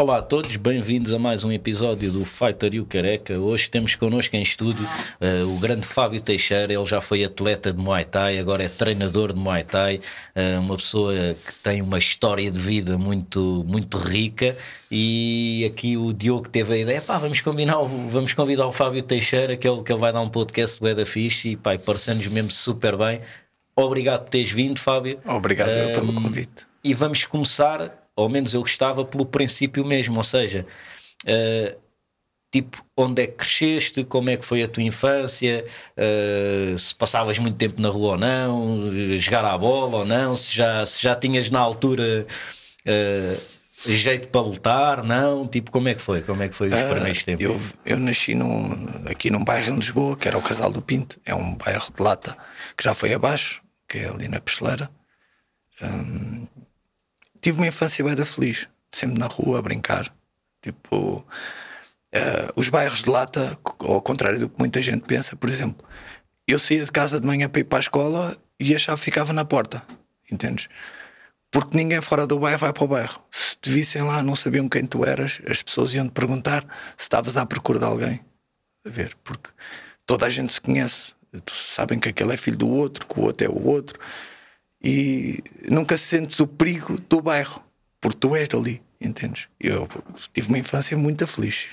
Olá a todos, bem-vindos a mais um episódio do Fighter e o Careca. Hoje temos connosco em estúdio uh, o grande Fábio Teixeira. Ele já foi atleta de Muay Thai, agora é treinador de Muay Thai. Uh, uma pessoa que tem uma história de vida muito, muito rica. E aqui o Diogo teve a ideia: pá, vamos, combinar, vamos convidar o Fábio Teixeira, que ele, que ele vai dar um podcast do Eda Fixe. E pá, parecendo-nos mesmo super bem. Obrigado por teres vindo, Fábio. Obrigado pelo convite. E vamos começar ou menos eu gostava pelo princípio mesmo, ou seja, uh, tipo, onde é que cresceste, como é que foi a tua infância, uh, se passavas muito tempo na rua ou não, jogar à bola ou não, se já, se já tinhas na altura uh, jeito para lutar, não, tipo, como é que foi? Como é que foi os uh, primeiros tempos? Eu, eu nasci num, aqui num bairro em Lisboa, que era o Casal do Pinto, é um bairro de lata que já foi abaixo, que é ali na Pesteleira. Um, tive uma infância bem da feliz, sempre na rua a brincar. Tipo, uh, os bairros de lata, ao contrário do que muita gente pensa, por exemplo, eu saía de casa de manhã para ir para a escola e a chave ficava na porta, entendes? Porque ninguém fora do bairro vai para o bairro. Se te vissem lá, não sabiam quem tu eras, as pessoas iam te perguntar se estavas à procura de alguém. A ver, porque toda a gente se conhece, sabem que aquele é filho do outro, que o outro é o outro e nunca sentes o perigo do bairro, porque tu és dali, entendes? Eu tive uma infância muito feliz.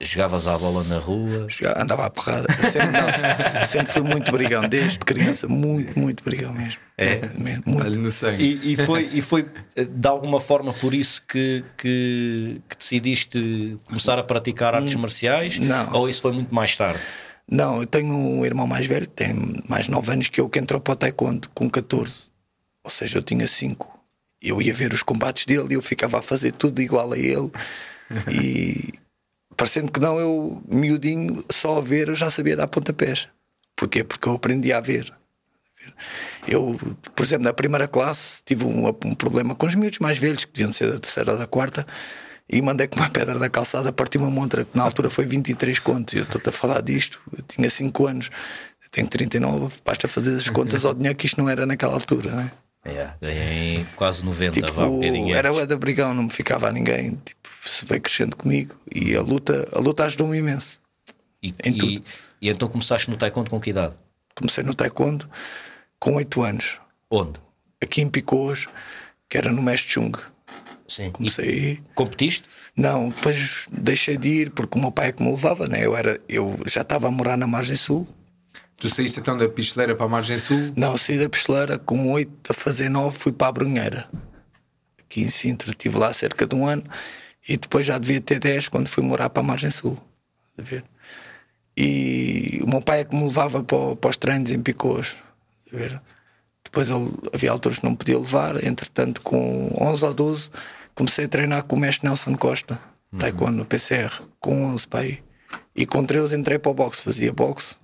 Jogavas à bola na rua? Jogava, andava à porrada. Sempre, não, sempre fui muito brigão, desde criança, muito, muito brigão mesmo. É? Muito. no sangue. E, e, foi, e foi de alguma forma por isso que, que, que decidiste começar a praticar artes marciais? Não. Ou isso foi muito mais tarde? Não, eu tenho um irmão mais velho, tem mais 9 anos que eu, que entrou para o taekwondo com 14. Ou seja, eu tinha 5. Eu ia ver os combates dele e eu ficava a fazer tudo igual a ele. E parecendo que não, eu, miudinho, só a ver, eu já sabia dar pontapés. Porquê? Porque eu aprendi a ver. Eu, por exemplo, na primeira classe tive um, um problema com os miúdos mais velhos, que deviam ser da terceira ou da quarta e mandei com uma pedra da calçada partir uma montra que na altura foi 23 contos. Eu estou-te a falar disto, eu tinha 5 anos, eu tenho 39, basta fazer as contas ao dinheiro que isto não era naquela altura, né? Yeah, ganhei quase 90, tipo, vá, um Era o da brigão, não me ficava a ninguém. Tipo, se veio crescendo comigo e a luta, a luta ajudou-me imenso. E, em tudo. E, e então começaste no taekwondo com que idade? Comecei no taekwondo com 8 anos. Onde? Aqui em Picôs, que era no Mestre Chung. Sim. Comecei. E competiste? Não, depois deixei de ir porque o meu pai é que me levava, né? Eu, era, eu já estava a morar na Margem Sul. Tu saíste então da Pistoleira para a Margem Sul? Não, saí da Pistoleira com 8 a fazer 9, fui para a Brunheira. Aqui em Sintra, estive lá cerca de um ano e depois já devia ter 10 quando fui morar para a Margem Sul. A ver? E o meu pai é que me levava para, para os treinos em Picôs. A ver? Depois ele, havia alturas que não podia levar, entretanto, com 11 ou 12, comecei a treinar com o mestre Nelson Costa, uhum. taekwondo no PCR, com 11 pai. E com 13 entrei para o boxe, fazia boxe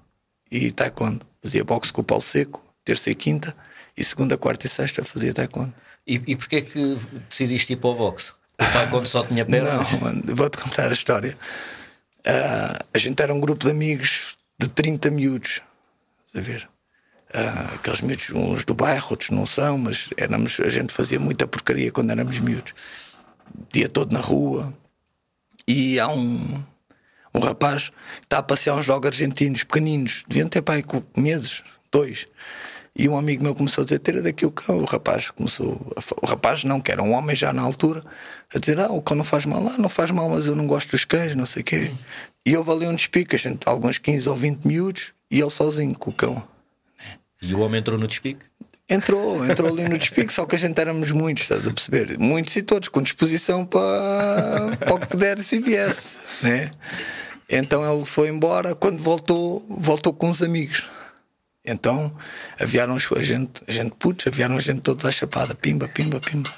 e taekwondo. Fazia boxe com o Paulo Seco, terça e quinta, e segunda, quarta e sexta fazia taekwondo. E, e porquê que decidiste ir para o boxe? O taekwondo só tinha pernas? Não, mano, vou-te contar a história. Uh, a gente era um grupo de amigos de 30 miúdos, a ver? Uh, aqueles miúdos, uns do bairro, outros não são, mas éramos, a gente fazia muita porcaria quando éramos miúdos. O dia todo na rua. E há um, um rapaz que está a passear uns jogos argentinos pequeninos, deviam ter pai com meses, dois. E um amigo meu começou a dizer: Tira daqui o cão. O rapaz começou, a, o rapaz não, que era um homem já na altura, a dizer: Ah, o cão não faz mal, ah, não faz mal, mas eu não gosto dos cães, não sei o quê. E eu ali um despique, a gente, alguns 15 ou 20 miúdos, e ele sozinho com o cão. E o homem entrou no despique? Entrou, entrou ali no despique, só que a gente éramos muitos, estás a perceber? Muitos e todos com disposição para, para o que desse e viesse, né? Então ele foi embora, quando voltou, voltou com os amigos. Então aviaram a gente, a gente putz, aviaram a gente todos à chapada, pimba, pimba, pimba.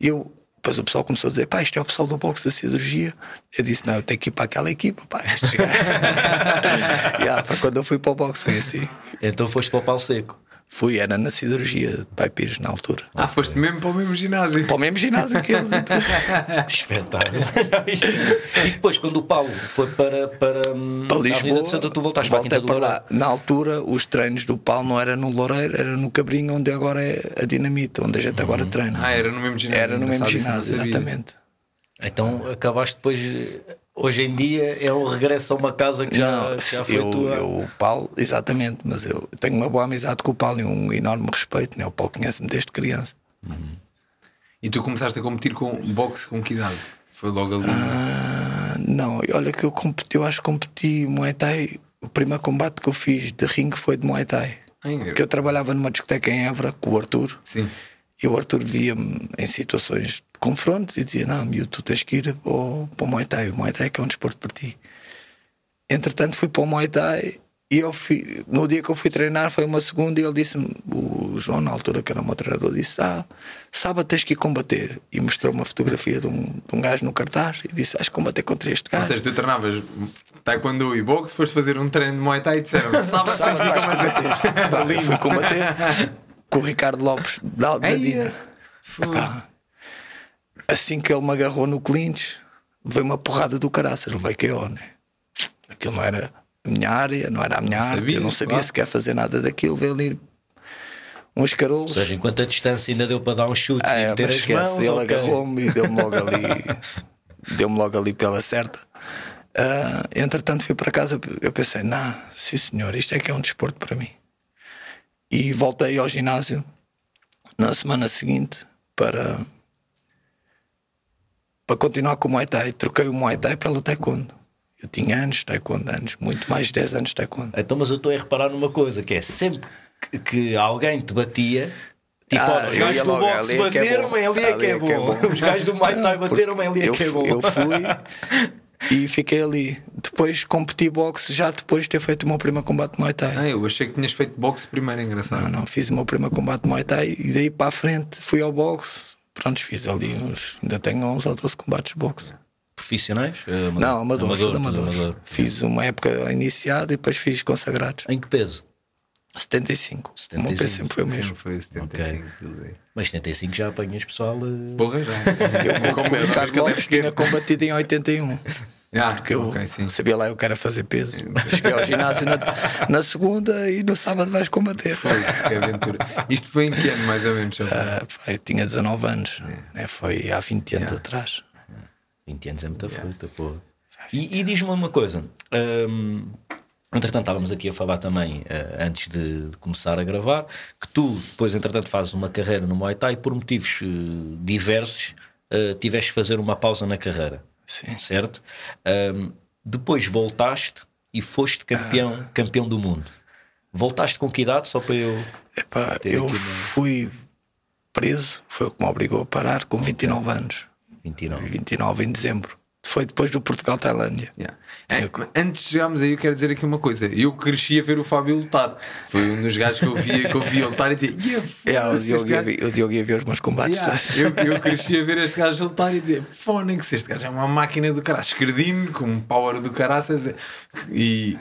Eu, depois o pessoal começou a dizer: pá, isto é o pessoal do boxe da cirurgia. Eu disse: não, eu tenho que ir para aquela equipa, pá. yeah, para quando eu fui para o boxe foi assim. Então foste para o pau seco. Fui, era na cirurgia de Pai Pires na altura. Ah, foste mesmo para o mesmo ginásio? Para o mesmo ginásio que eles. Espetáculo. e depois, quando o Paulo foi para, para, hum, para Lisboa, de Santa, tu voltaste para, a para lá. Na altura, os treinos do Paulo não era no Loureiro, era no Cabrinho, onde agora é a Dinamita, onde a gente agora uhum. treina. Ah, era no mesmo ginásio. Era no mesmo ginásio, exatamente. Então acabaste depois. Hoje em dia é o regresso a uma casa que já, Não, já foi eu, tua. eu, o Paulo, exatamente, mas eu tenho uma boa amizade com o Paulo e um enorme respeito. Né? O Paulo conhece-me desde criança. E tu começaste a competir com boxe com que idade? Foi logo ali. Ah, não, olha que eu competi, eu acho que competi Muay Thai. O primeiro combate que eu fiz de ringue foi de Muay Thai. Que eu trabalhava numa discoteca em Évora com o Arthur Sim. e o Arthur via-me em situações confrontos e dizia: Não, miúdo, tu tens que ir para o, para o Muay Thai. O Muay Thai é que é um desporto para ti. Entretanto, fui para o Muay Thai e eu fui, no dia que eu fui treinar foi uma segunda e ele disse-me, o João, na altura que era o meu treinador, disse: Ah, sábado tens que ir combater. E mostrou uma fotografia de um, de um gajo no cartaz e disse: Acho que combater contra este Ou gajo. seja, tu treinavas taekwondo e boxe, foste fazer um treino de Muay Thai e disseram sábado tens que ir combater. Pá, eu fui combater com o Ricardo Lopes da, da Eia, Dina. foi. Pá, assim que ele me agarrou no clinch, veio uma porrada do caraças, levei KO, né? Aquilo não era a minha área, não era a minha arte, sabias, eu não sabia claro. sequer fazer nada daquilo, veio ali uns Ou carolos. seja, enquanto a distância ainda deu para dar uns chutes Ah, e é, mas as esquece, mãos, ele ok. agarrou-me e deu-me logo ali, deu-me logo ali pela certa. Ah, entretanto, fui para casa, eu pensei, não, sim senhor, isto é que é um desporto para mim. E voltei ao ginásio na semana seguinte para, para continuar com o Muay Thai. Troquei o Muay Thai pelo Taekwondo. Eu tinha anos de Taekwondo, anos, muito mais de 10 anos de Taekwondo. Então, mas eu estou a reparar numa coisa, que é sempre que, que alguém te batia, tipo, Ah, olha, os gajos do boxe ali é que é bateram, bom. é ali é que é bom. Os gajos do Muay Thai bateram, é ali é que é bom. eu fui e fiquei ali. Depois competi boxe já depois de ter feito o meu primeiro combate de Muay Thai. Ah, eu achei que tinhas feito boxe primeiro, engraçado. Não, não, fiz o meu primeiro combate de Muay Thai e daí para a frente fui ao boxe. Pronto, fiz ali uns. Ainda tenho uns ou 12 combates de boxe. Profissionais? Eh, amador- Não, amadores, tudo tudo amadores. amador. Fiz uma época iniciada e depois fiz consagrados. Em que peso? 75. O 75. meu peso sempre foi o mesmo. foi 75 quilos aí. Mas 75 já apanhas pessoal. eh, Porra, já. Eu com o Ricardo Lopes tinha combatido em 81. Ah, Porque eu sabia lá eu quero fazer peso. Cheguei ao ginásio na, na segunda e no sábado vais combater. Foi, que aventura. Isto foi em que ano, mais ou menos? Ah, eu tinha 19 anos, É. né? foi há 20 anos atrás. 20 anos é muita fruta, pô. E, e diz-me uma coisa. hum, entretanto, estávamos aqui a falar também, eh, antes de, de começar a gravar, que tu, depois, entretanto, fazes uma carreira no Muay Thai e por motivos eh, diversos eh, tiveste que fazer uma pausa na carreira, Sim. certo? Hum, depois voltaste e foste campeão, Ah. campeão do mundo. Voltaste com que idade? Só para eu. Epá, eu aqui fui preso, foi o que me obrigou a parar com 29 anos. 29. 29 em dezembro. Foi depois do Portugal-Tailândia. Yeah. An- Antes de chegarmos aí, eu quero dizer aqui uma coisa. Eu cresci a ver o Fábio lutar. Foi um dos gajos que eu via, que eu via lutar e dizia: yeah, É, o, Diogo ia, ver- o Diogo ia ver os meus combates. Yeah, eu, eu cresci a ver este gajo lutar e dizer: Fónix, este gajo é uma máquina do caralho, escredino, com um power do caraças. E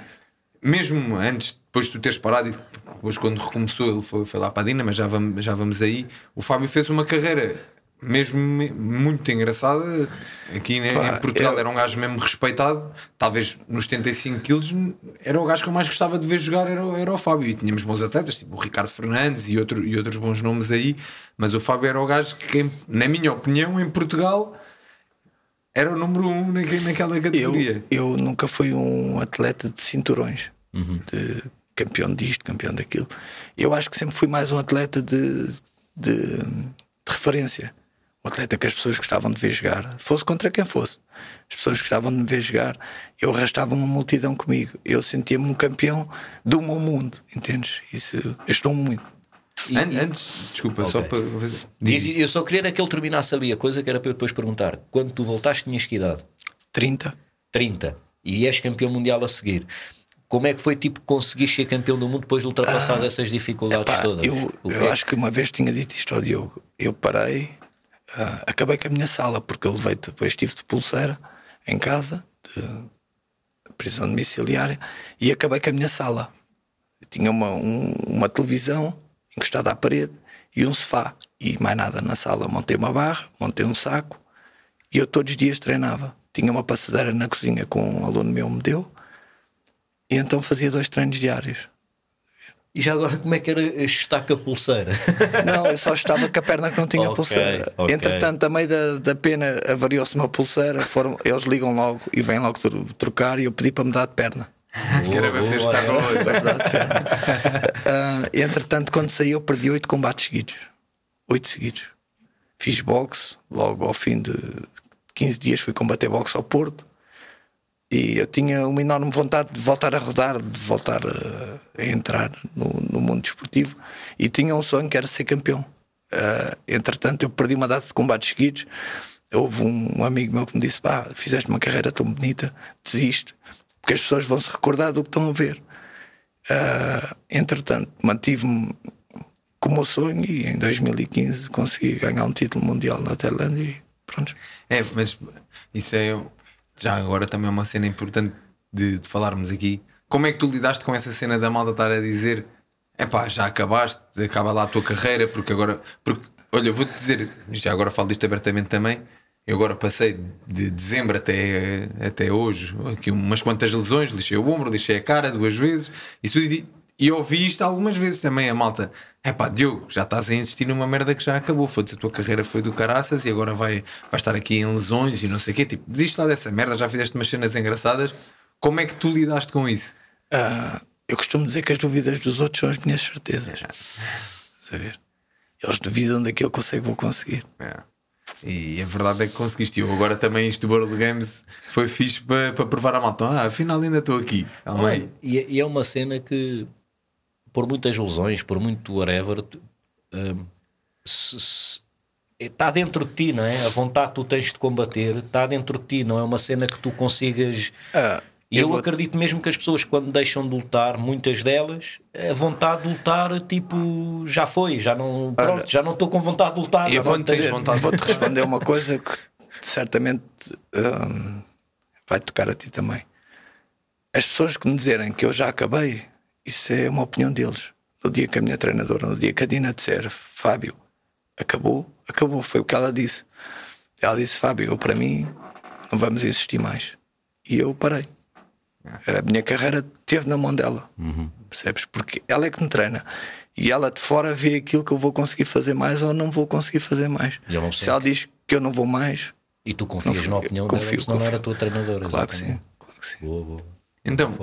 mesmo antes, depois de tu teres parado, e depois quando recomeçou, ele foi, foi lá para a Dina, mas já vamos, já vamos aí. O Fábio fez uma carreira. Mesmo me- muito engraçada aqui né, Pá, em Portugal eu- era um gajo mesmo respeitado talvez nos 75 quilos era o gajo que eu mais gostava de ver jogar era, o- era o Fábio e tínhamos bons atletas tipo o Ricardo Fernandes e, outro, e outros bons nomes aí mas o Fábio era o gajo que na minha opinião em Portugal era o número um naque- naquela Eu, categoria eu nunca fui um atleta de cinturões, Uhum. de campeão disto, campeão daquilo. Eu acho que sempre fui mais um atleta de, de, de referência. Um atleta que as pessoas gostavam de ver jogar, fosse contra quem fosse. As pessoas gostavam de me ver jogar, eu arrastava uma multidão comigo. Eu sentia-me um campeão do meu mundo, entendes? Isso, eu estou muito. E- An- e- antes desculpa só Ok. para Diz- Eu só queria era que ele terminasse ali a coisa que era para eu depois perguntar. Quando tu voltaste, tinhas que idade? 30. 30 e és campeão mundial a seguir. Como é que foi tipo conseguir ser campeão do mundo depois de ultrapassar essas dificuldades Pá, todas? eu, O eu acho que uma vez tinha dito isto ao Diogo. Eu parei, ah, acabei com a minha sala, porque eu levei depois estive de pulseira em casa, de prisão domiciliária, e acabei com a minha sala. Eu tinha uma, um- uma televisão encostada à parede e um sofá, e mais nada na sala. Montei uma barra, montei um saco, e eu todos os dias treinava. Tinha uma passadeira na cozinha que um aluno meu me deu, e então fazia dois treinos diários E já agora, como é que era estar com a pulseira? Não, eu só estava com a perna que não tinha Ok, pulseira. ok. Entretanto, a meio da, da pena avariou-se uma pulseira, foram, eles ligam logo e vêm logo tro- trocar e eu pedi para mudar de perna. Que era Boa, para boa, estar é. de perna. Ah, entretanto, quando saí, eu perdi oito combates seguidos. Oito seguidos. Fiz boxe, logo ao fim de 15 dias fui combater boxe ao Porto. E eu tinha uma enorme vontade de voltar a rodar, de voltar a, entrar no, no mundo desportivo. E tinha um sonho que era ser campeão. Ah, entretanto, eu perdi uma data de combates seguidos. Houve um, um amigo meu que me disse: Pá, fizeste uma carreira tão bonita, desiste, porque as pessoas vão se recordar do que estão a ver. Ah, entretanto, mantive-me com o sonho e em 2015 consegui ganhar um título mundial na Tailândia e pronto. É, mas isso é já agora também é uma cena importante de, de falarmos aqui. Como é que tu lidaste com essa cena da malta estar a dizer epá, já acabaste, acaba lá a tua carreira, porque agora. Porque, olha, vou-te dizer, já agora falo disto abertamente também. Eu agora passei de dezembro até, até hoje aqui umas quantas lesões, lixei o ombro, lixei a cara duas vezes, isso, e, ouvi isto algumas vezes também, a malta. É pá, Diogo, já estás a insistir numa merda que já acabou. Foda-se, a tua carreira foi do caraças e agora vai, vai estar aqui em lesões e não sei o quê. Tipo, desiste lá dessa merda, já fizeste umas cenas engraçadas. Como é que tu lidaste com isso? Ah, eu costumo dizer que as dúvidas dos outros são as minhas certezas. Estás a ver? Eles duvidam daquilo que eu sei que vou conseguir. É. E a verdade é que conseguiste. Eu agora também isto do World Games foi fixe para, para provar a malta. Ah, afinal ainda estou aqui. Aí. E, e é uma cena que, por muitas lesões, por muito whatever, se- se- está dentro de ti, não é? A vontade que tu tens de combater está dentro de ti, não é uma cena que tu consigas. Ah, E eu, vou- acredito mesmo que as pessoas, quando deixam de lutar, muitas delas, a vontade de lutar, tipo, já foi, já não, pronto, já não estou com vontade de lutar. Eu vou-te dizer, vou-te responder uma coisa que certamente hum, vai tocar a ti também. As pessoas que me dizerem que eu já acabei, isso é uma opinião deles. No dia que a minha treinadora, no dia que a Dina disser, Fábio, acabou, acabou, foi o que ela disse. Ela disse, Fábio, eu para mim não vamos insistir mais. E eu parei. A minha carreira teve na mão dela. Percebes? Porque ela é que me treina. E ela de fora vê aquilo que eu vou conseguir fazer mais ou não vou conseguir fazer mais. E não Se ela que- diz que eu não vou mais, E tu confias Confio, na opinião confio, dela, senão não era a confio. tua treinadora. claro que sim. exatamente. Claro que sim. Boa, boa. Então.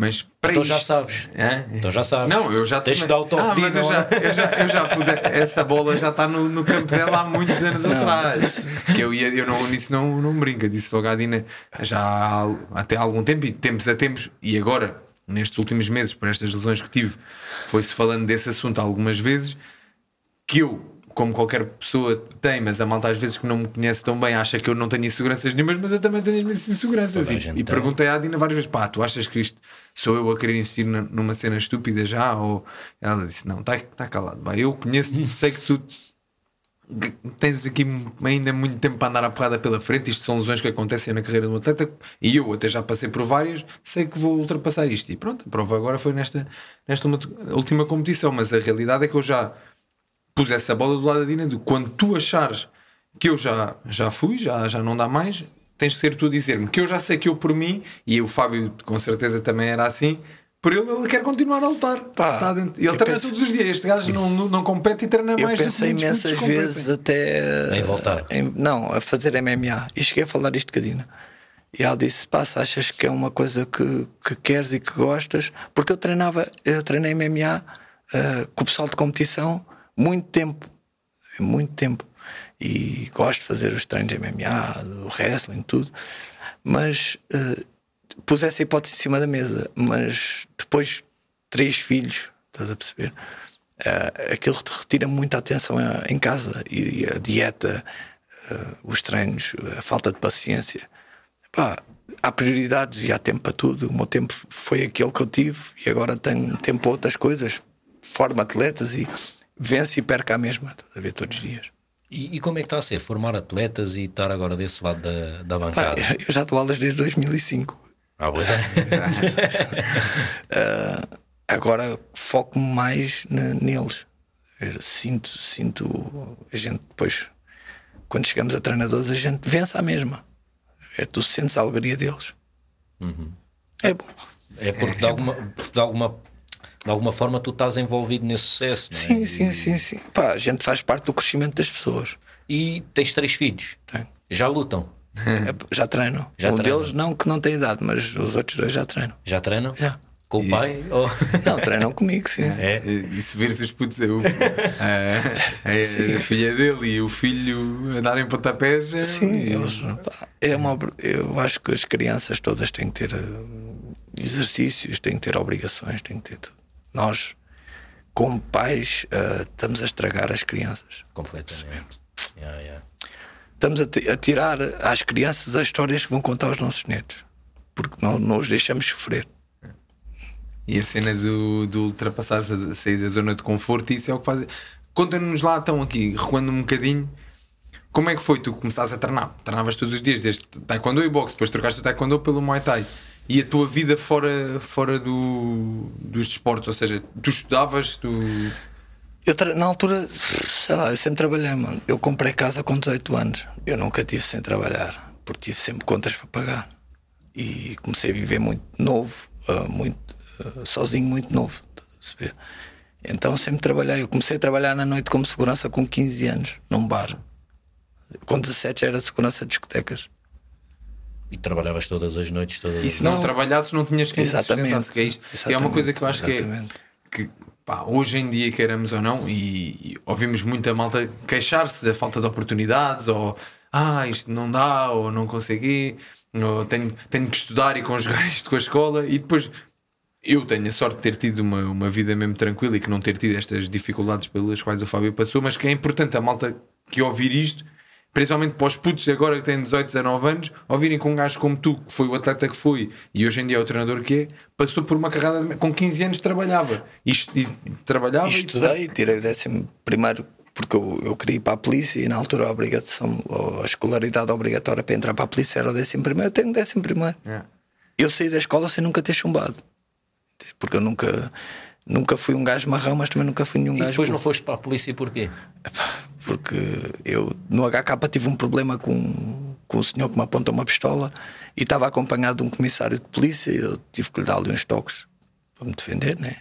Mas para Então isto... já sabes. Hã? Então já sabes. Não, eu já Tens de dar o toque Ah, mas eu não já, é? eu, já, eu já pus essa bola, já está no, no campo dela há muitos anos atrás. Que eu, ia, eu não, nisso não, não brinca, disse logo à Dina já há, até há algum tempo, e tempos a tempos, e agora, nestes últimos meses, por estas lesões que tive, foi-se falando desse assunto algumas vezes, que eu, como qualquer pessoa tem, mas a malta às vezes que não me conhece tão bem acha que eu não tenho inseguranças nenhumas, mas eu também tenho as minhas inseguranças. E, e perguntei à Dina várias vezes: pá, tu achas que isto sou eu a querer insistir numa cena estúpida já? Ou ela disse: não, está tá calado, vai. Eu conheço, sei que tu tens aqui ainda muito tempo para andar a porrada pela frente. Isto são lesões que acontecem na carreira de um atleta e eu até já passei por várias. Sei que vou ultrapassar isto. E pronto, a prova agora foi nesta, nesta última competição. Mas a realidade é que eu já pus essa bola do lado da Dina. De quando tu achares que eu já, já fui, já, já não dá mais, tens que ser tu a dizer-me que eu já sei que eu por mim, e o Fábio com certeza também era assim. Por ele, ele quer continuar a lutar. Pá, Está dentro. E ele eu treina penso- todos os dias. Este gajo não, não, não compete e treina Eu mais do que pensei imensas competem. vezes até Em voltar. em- não, a fazer MMA. E cheguei a falar isto com a Dina. E ela disse: Pá, se achas que é uma coisa que, que queres e que gostas? Porque eu treinava, eu treinei MMA eh, com o pessoal de competição muito tempo. Muito tempo. E gosto de fazer os treinos de MMA, o wrestling, tudo. Mas eh, pus essa hipótese em cima da mesa. Mas depois, três filhos, estás a perceber? Eh, aquilo te retira muita atenção em casa e a dieta, eh, os treinos, a falta de paciência. Pá, há prioridades e há tempo para tudo. O meu tempo foi aquele que eu tive e agora tenho tempo para outras coisas. Formo atletas e vence e perca a mesma, a ver todos os dias. E, e como é que está a ser? Formar atletas e estar agora desse lado da, da Pá, bancada? eu já dou aulas desde 2005. Ah, boa. agora foco-me mais ne- neles. Eu Sinto, sinto a gente depois, quando chegamos a treinadores, a gente vence à mesma. É, tu sentes a alegria deles. É bom. É porque de alguma, de alguma de alguma forma tu estás envolvido nesse sucesso. Não é? Sim, sim, E- sim, sim. Pá, a gente faz parte do crescimento das pessoas. E tens três filhos. Tenho. Já lutam? É, Já treinam. Já um treinam. deles não, que não tem idade, mas os outros dois já treinam. Já treinam? Já. Com o pai? Ou- Não, treinam comigo, sim. É? E se se os putos, o- a, a- a filha dele e o filho a darem pontapés. é- Sim, eles, pá, é uma, eu acho que as crianças todas têm que ter eh, exercícios, têm que ter obrigações, têm que ter tudo. Nós, como pais, eh, estamos a estragar as crianças. Completamente. Yeah, yeah. Estamos a, a tirar às crianças as histórias que vão contar aos nossos netos, porque não, não os deixamos sofrer. E a cena do, do ultrapassar, a sair da zona de conforto, isso é o que faz. Conta-nos lá, então, aqui, recuando um bocadinho, como é que foi tu começaste a treinar? Treinavas todos os dias, desde taekwondo e boxe, depois trocaste o taekwondo pelo muay thai. E a tua vida fora, fora do, dos desportos, ou seja, tu estudavas, tu. Eu, na altura, sei lá, eu sempre trabalhei, mano. Eu comprei casa com 18 anos. Eu nunca tive sem trabalhar, porque tive sempre contas para pagar. E comecei a viver muito novo, ah, muito ah, sozinho, muito novo. perceber? Então sempre trabalhei. Eu comecei a trabalhar na noite como segurança com 15 anos, num bar. Com 17 já era segurança de discotecas. E trabalhavas todas as noites, todas E se não, Não. trabalhasses, não tinhas quem te Exatamente. que é isto. E é uma coisa que eu acho que é. Exatamente. que pá, hoje em dia, queiramos ou não, e, e ouvimos muita malta queixar-se da falta de oportunidades, ou ah, isto não dá, ou não consegui, ou tenho, tenho que estudar e conjugar isto com a escola, e depois eu tenho a sorte de ter tido uma, uma vida mesmo tranquila e que não ter tido estas dificuldades pelas quais o Fábio passou, mas que é importante a malta que ouvir isto. Principalmente para os putos agora que têm 18, 19 anos, ouvirem com um gajo como tu, que foi o atleta que foi e hoje em dia é o treinador que é, passou por uma carreira de- com 15 anos trabalhava. Isto, e, trabalhava E e- estudei, tirei o décimo primeiro porque eu, eu queria ir para a polícia e na altura a obrigação, a escolaridade obrigatória para entrar para a polícia era o décimo primeiro. Eu tenho o décimo primeiro. É. Eu saí da escola sem nunca ter chumbado. Porque eu nunca, nunca fui um gajo marrão, mas também nunca fui nenhum E gajo. depois não burro. foste para a polícia porquê? Porque eu no HK tive um problema com, com o senhor que me apontou uma pistola e estava acompanhado de um comissário de polícia e eu tive que lhe dar-lhe uns toques para me defender, né?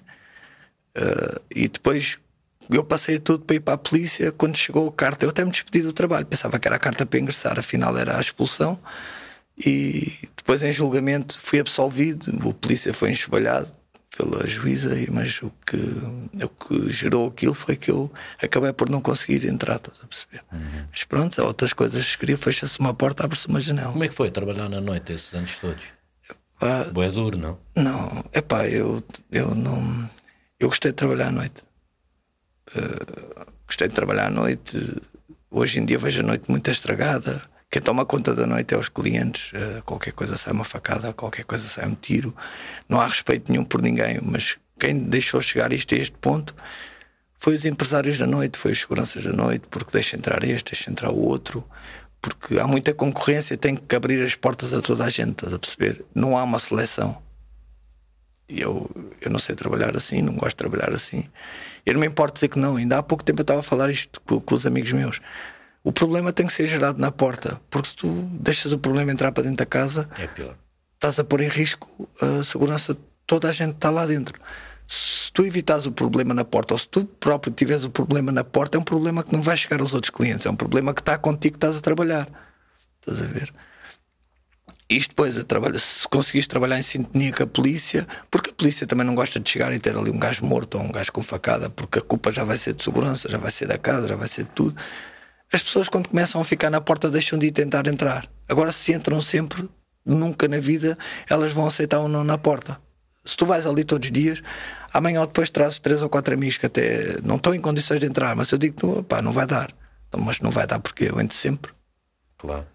Eh, e depois eu passei tudo para ir para a polícia. Quando chegou a carta, eu até me despedi do trabalho, pensava que era a carta para ingressar, afinal era a expulsão. E depois, em julgamento, fui absolvido. O polícia foi enxovalhado pela juíza, mas o que, o que gerou aquilo foi que eu acabei por não conseguir entrar, estás a perceber? Mas pronto, há outras coisas que queria, fecha-se uma porta, abre-se uma janela. Como é que foi trabalhar na noite esses anos todos? Pá, Boé duro, não? Não, é pá, eu, eu não. Eu gostei de trabalhar à noite. Eh, gostei de trabalhar à noite. Hoje em dia vejo a noite muito estragada. Quem toma conta da noite é os clientes. Eh, qualquer coisa sai uma facada, qualquer coisa sai um tiro. Não há respeito nenhum por ninguém. Mas quem deixou chegar isto a este ponto foi os empresários da noite, foi os seguranças da noite, porque deixa entrar este, deixa entrar o outro. Porque há muita concorrência, tem que abrir as portas a toda a gente, estás a perceber? Não há uma seleção. E eu, eu não sei trabalhar assim, não gosto de trabalhar assim. Eu não me importo dizer que não. Ainda há pouco tempo eu estava a falar isto com, com os amigos meus. O problema tem que ser gerado na porta, porque se tu deixas o problema entrar para dentro da casa, É estás a pôr em risco a segurança de toda a gente que está lá dentro. Se tu evitares o problema na porta, ou se tu próprio tiveres o problema na porta, é um problema que não vai chegar aos outros clientes, é um problema que está contigo que estás a trabalhar. Estás a ver? Isto depois, a trabalho, se conseguires trabalhar em sintonia com a polícia, porque a polícia também não gosta de chegar e ter ali um gajo morto ou um gajo com facada, porque a culpa já vai ser de segurança, já vai ser da casa, já vai ser de tudo. As pessoas, quando começam a ficar na porta, deixam de ir tentar entrar. Agora, se entram sempre, nunca na vida elas vão aceitar ou não na porta. Se tu vais ali todos os dias, amanhã ou depois trazes três ou quatro amigos que até não estão em condições de entrar, mas eu digo, pá, não vai dar. Então, mas não vai dar porque eu entro sempre. Claro.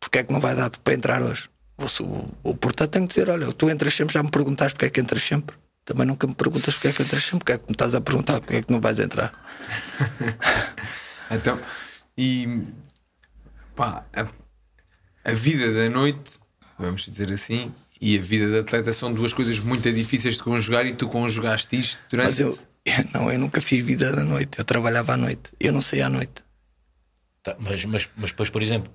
Porque é que não vai dar para entrar hoje? O, o, o portanto tem que dizer: olha, tu entras sempre, já me perguntaste porque é que entras sempre. Também nunca me perguntas porque é que entras sempre, porque é que me estás a perguntar porque é que não vais entrar. Então, e pá, a, a vida da noite, vamos dizer assim, e a vida de atleta são duas coisas muito difíceis de conjugar e tu conjugaste isto durante. Mas eu, não, eu nunca fiz vida à noite, eu trabalhava à noite, eu não sei à noite. Tá, mas, mas, mas depois, por exemplo,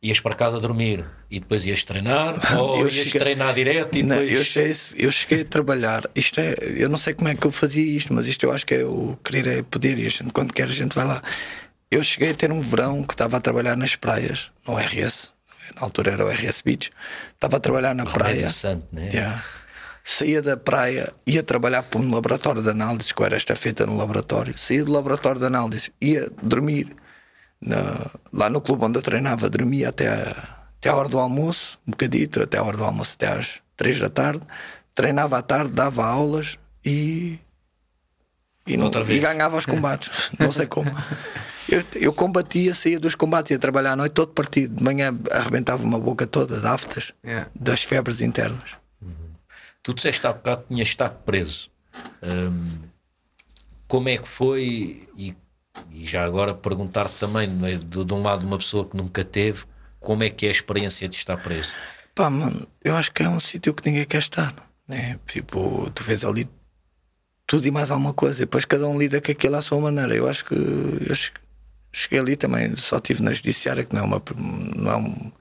Ias para casa dormir e depois ias treinar ou Eu ias cheguei- treinar direto e Não, depois. eu, cheguei, eu cheguei a trabalhar. Isto é, eu não sei como é que eu fazia isto, mas isto eu acho que é o querer é poder. E a gente, quando quer, a gente vai lá. Eu cheguei a ter um verão que estava a trabalhar nas praias, no RS. Na altura era o RS Beach. Estava a trabalhar na praia. Remédio santo, né? Yeah. Saía da praia, ia trabalhar para um laboratório de análises, que era estafeta no laboratório. Saía do laboratório de análises, ia dormir na- lá no clube onde eu treinava, dormia até a, até a hora do almoço, um bocadito, até a hora do almoço, até às três da tarde. Treinava à tarde, dava aulas e. E, não, e ganhava os combates, não sei como. Eu, eu combatia, saía dos combates, ia trabalhar à noite todo partido. De manhã arrebentava uma boca toda de aftas, Yeah. das febres internas. Tu disseste há bocado que tinhas estado preso. Hum, como é que foi? E, e já agora perguntar-te também, né, de, de um lado, uma pessoa que nunca teve, como é que é a experiência de estar preso? Pá, mano, eu acho que é um sítio que ninguém quer estar, né? Tipo, tu vês ali tudo e mais alguma coisa, e depois cada um lida com aquilo à sua maneira. Eu acho que eu che- cheguei ali também, só estive na judiciária, que não é uma, não é um-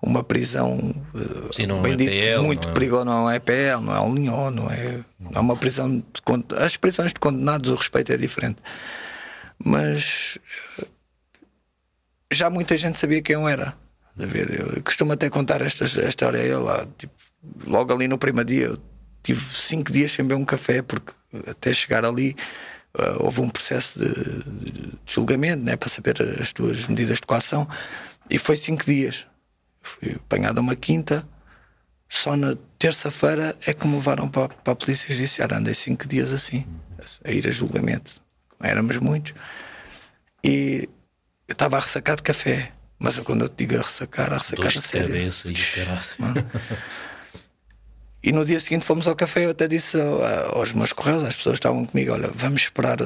uma prisão eh, Sim, não é dito, EPL, muito não é? perigosa, não é EPL, não é um linhó, não é, não é uma prisão de as prisões de condenados, o respeito é diferente. Mas eh, já muita gente sabia quem eu era. A ver? Eu costumo até contar esta, esta história a ele lá. Tipo, logo ali no primeiro dia, eu tive cinco dias sem beber um café, porque até chegar ali ah, houve um processo de, de julgamento né, para saber as tuas medidas de coação. E foi cinco dias. Fui apanhado uma quinta. Só na terça-feira é que me levaram para, para a Polícia Judiciária. Andei cinco dias assim, a ir a julgamento. Éramos muitos. E eu estava a ressacar de café. Mas eu, quando eu te digo a ressacar, a ressacar Dores a sério. cabeça e. E no dia seguinte fomos ao café. Eu até disse aos meus correios, às pessoas que estavam comigo: Olha, vamos esperar,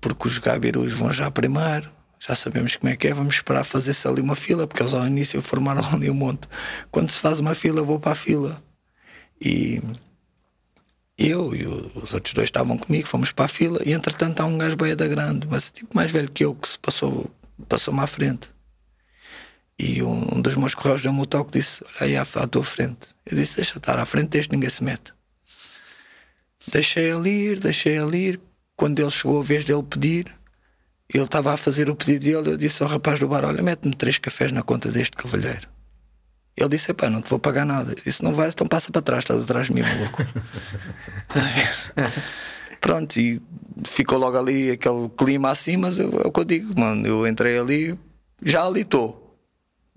porque os gabirus vão já primeiro. Já sabemos como é que é. Vamos esperar fazer-se ali uma fila, porque eles ao início formaram ali um monte. Quando se faz uma fila, eu vou para a fila. E eu e os outros dois estavam comigo, fomos para a fila. E entretanto, há um gajo beia da grande, mas tipo mais velho que eu, que se passou, passou-me à frente. E um, um dos meus correios deu-me o toque disse: Olha aí à, à tua frente. Eu disse: Deixa estar à frente deste, ninguém se mete. Deixei ele ir, deixei ele ir. Quando ele chegou a vez dele pedir, ele estava a fazer o pedido dele. Eu disse ao rapaz do bar: Olha, mete-me três cafés na conta deste cavalheiro. Ele disse: Epá, não te vou pagar nada. Disse: Não vais, então passa para trás, estás atrás de mim, maluco. Pronto, e ficou logo ali aquele clima assim, mas eu- é o que eu digo, mano. Eu entrei ali, já ali estou.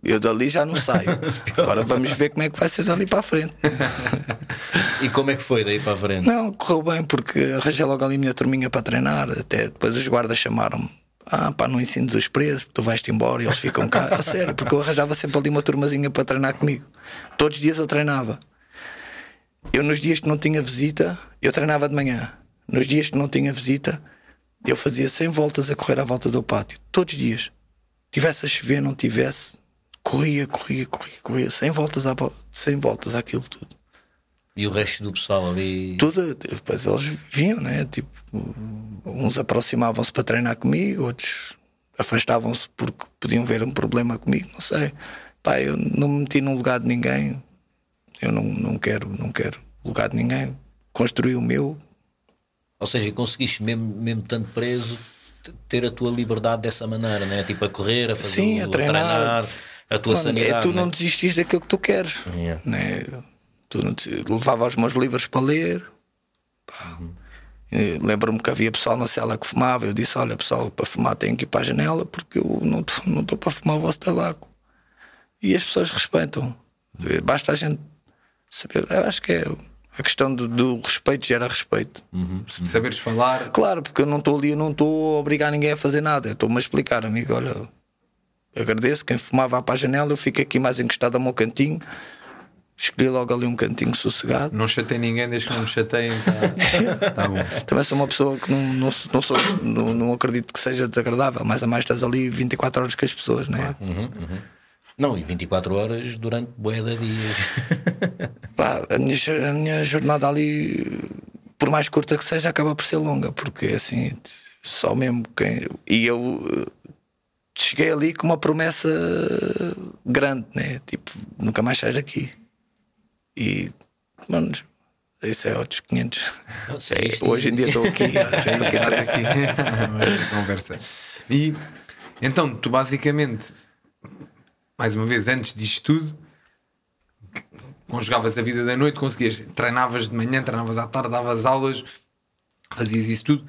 Eu dali já não saio. Agora vamos ver como é que vai ser dali para a frente. E como é que foi daí para a frente? Não, correu bem porque arranjei logo ali a minha turminha para treinar. Até depois os guardas chamaram-me. Ah, pá, não ensines os presos, tu vais-te embora e eles ficam cá. A sério, porque eu arranjava sempre ali uma turmazinha para treinar comigo. Todos os dias eu treinava. Eu, nos dias que não tinha visita, eu treinava de manhã. Nos dias que não tinha visita, eu fazia 100 voltas a correr à volta do pátio. Todos os dias. Tivesse a chover, não tivesse, corria, corria, corria, corria. 100 voltas, à, vo- 100 voltas àquilo tudo. E o resto do pessoal ali. Tudo, depois eles vinham, né? Tipo, uns aproximavam-se para treinar comigo, outros afastavam-se porque podiam ver um problema comigo, não sei. Pá, eu não me meti no lugar de ninguém. Eu não, não quero, não quero lugar de ninguém. Construí o meu. Ou seja, conseguiste, mesmo, mesmo estando preso, ter a tua liberdade dessa maneira, né? Tipo a correr, a fazer Sim, o- a treinar. a tua Mano, sanidade. é tu né? não desistis daquilo que tu queres. Yeah. Né? Levava os meus livros para ler. Lembro-me que havia pessoal na cela que fumava. Eu disse: Olha, pessoal, para fumar tem que ir para a janela porque eu não estou para fumar o vosso tabaco. E as pessoas respeitam. Basta a gente saber. Eu acho que é a questão do, do respeito gera respeito. Saberes falar. Claro, porque eu não estou ali, eu não estou a obrigar ninguém a fazer nada. Estou-me a explicar, amigo. Olha, agradeço. Quem fumava para a janela, eu fico aqui mais encostado ao meu cantinho. Escolhi logo ali um cantinho sossegado. Não chatei ninguém desde que não me chateiem. Tá, tá bom. Também sou uma pessoa que não, não, não, sou, não, não acredito que seja desagradável, mas a mais estás ali 24 horas com as pessoas, não é? Não, e 24 horas durante de dias. Pá, a, minha, a minha jornada ali, por mais curta que seja, acaba por ser longa, porque assim, só mesmo quem. E eu eh, cheguei ali com uma promessa grande, né? Tipo, nunca mais sais daqui. E, mano, isso é outros 500. É, hoje em dia estou aqui. estou aqui, conversa. E então, tu basicamente, mais uma vez, antes disto tudo, conjugavas a vida da noite, conseguias, treinavas de manhã, treinavas à tarde, davas aulas, fazias isso tudo.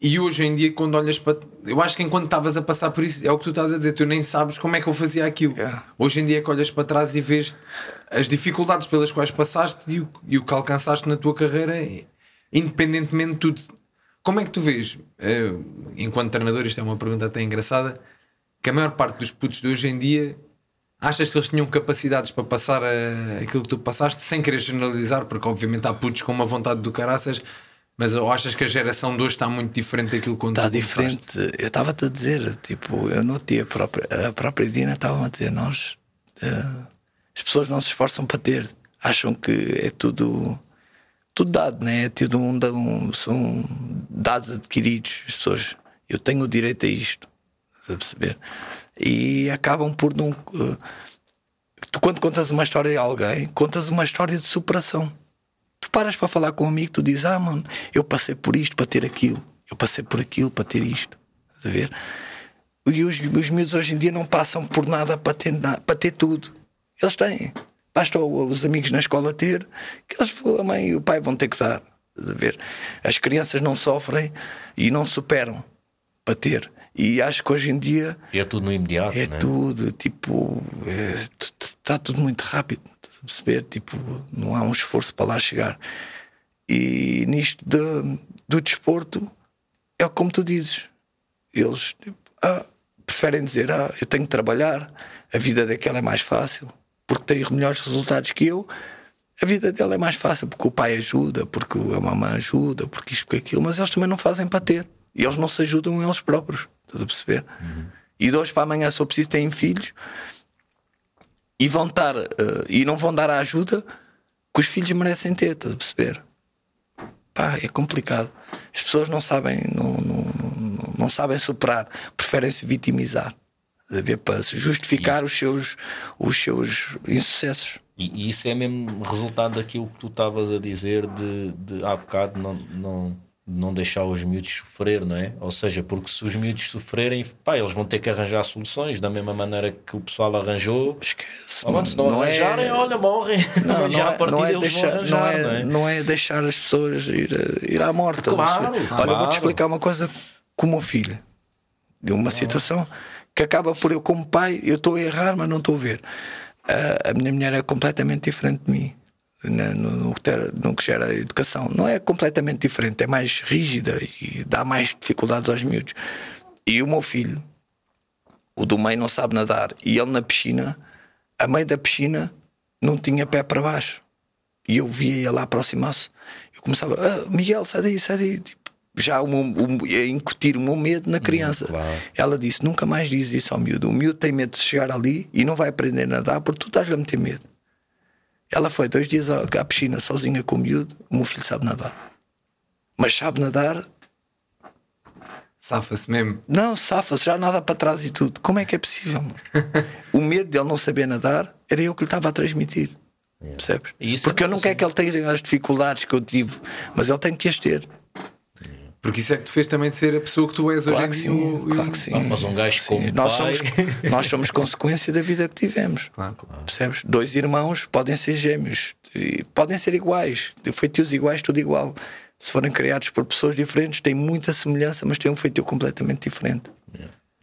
E hoje em dia, quando olhas para. Eu acho que enquanto estavas a passar por isso, é o que tu estás a dizer, tu nem sabes como é que eu fazia aquilo. Yeah. Hoje em dia, é que olhas para trás e vês as dificuldades pelas quais passaste e o, e o que alcançaste na tua carreira, independentemente de tudo. Como é que tu vês, eh, enquanto treinador, isto é uma pergunta até engraçada, que a maior parte dos putos de hoje em dia achas que eles tinham capacidades para passar a- aquilo que tu passaste, sem querer generalizar, porque obviamente há putos com uma vontade do caraças, mas ou achas que a geração de hoje está muito diferente daquilo quando Está diferente. Eu estava-te a dizer, tipo, eu notei a própria, a própria Dina estava a dizer, nós eh, as pessoas não se esforçam para ter, acham que é tudo tudo dado, né? É tudo um, um- são dados adquiridos. As pessoas, eu tenho o direito a isto, estás a perceber? E acabam por não. eh, tu, quando contas uma história a alguém, contas uma história de superação. Tu paras para falar com amigo, tu dizes: Ah, mano, eu passei por isto para ter aquilo, eu passei por aquilo para ter isto. Estás a ver? E os, os miúdos hoje em dia não passam por nada para ter, para ter tudo. Eles têm. Basta os amigos na escola ter, que eles, a mãe e o pai vão ter que dar. Estás a ver? As crianças não sofrem e não superam para ter. E acho que hoje em dia E é tudo no imediato, é né? tudo, tipo, está tudo muito rápido, perceber? Tipo, não há um esforço para lá chegar. E nisto de- do desporto, é como tu dizes. Eles tipo, ah, preferem dizer: Ah, eu tenho que trabalhar, a vida daquela é mais fácil, porque tem melhores resultados que eu. A vida dela é mais fácil porque o pai ajuda, porque a mamãe ajuda, porque isto, porque aquilo, mas eles também não fazem para ter. E eles não se ajudam eles próprios. Estás a perceber? E de hoje para amanhã, se eu preciso, têm filhos e vão estar eh, e não vão dar a ajuda que os filhos merecem ter, estás a perceber? Pá, é complicado. As pessoas não sabem, não, não, não, não sabem superar, preferem se vitimizar para se justificar os seus, os seus insucessos. E, e isso é mesmo resultado daquilo que tu estavas a dizer de, de há bocado não, não, não deixar os miúdos sofrer, não é? Ou seja, porque se os miúdos sofrerem, pá, eles vão ter que arranjar soluções da mesma maneira que o pessoal arranjou. Esquece. Mano, se não, arranjarem, olha, morrem. Não, Já não a é, partir não, é deixar, não, arranjar, é, não é? não é deixar as pessoas ir, ir à morte. Claro, Olha, claro. vou-te explicar uma coisa com o meu filho. De uma situação que acaba por eu, como pai, eu estou a errar, mas não estou a ver. Ah, a minha mulher é completamente diferente de mim. Né, No, no, que ter- no que gera a educação, não é completamente diferente, é mais rígida e dá mais dificuldades aos miúdos. E o meu filho, o do meio, não sabe nadar, e ele na piscina, a meio da piscina, não tinha pé para baixo. E eu via ele aproximar-se. Eu começava, ah, Miguel, sai daí, sai daí. Tipo, já o meu- o- a incutir o meu medo na criança. claro. Ela disse: nunca mais diz isso ao miúdo. O miúdo tem medo de chegar ali e não vai aprender a nadar porque tu estás-lhe a meter medo. Ela foi dois dias à, à piscina sozinha com o miúdo. O meu filho sabe nadar. Mas sabe nadar, Safa-se mesmo. não, safa-se, já nada para trás e tudo. Como é que é possível? o medo dele não saber nadar era eu que lhe estava a transmitir. Percebes? Isso é Porque eu bom, não quero que ele tenha as dificuldades que eu tive, mas ele tem que as ter. Porque isso é que te fez também de ser a pessoa que tu és Claro hoje que em dia. sim, o- claro que sim. Ah, mas um gajo Sim, como nós, pai- somos, nós somos consequência da vida que tivemos. Claro, claro. Percebes? Dois irmãos podem ser gêmeos, e podem ser iguais, feitios iguais, tudo igual. Se forem criados por pessoas diferentes, têm muita semelhança, mas têm um feitio completamente diferente.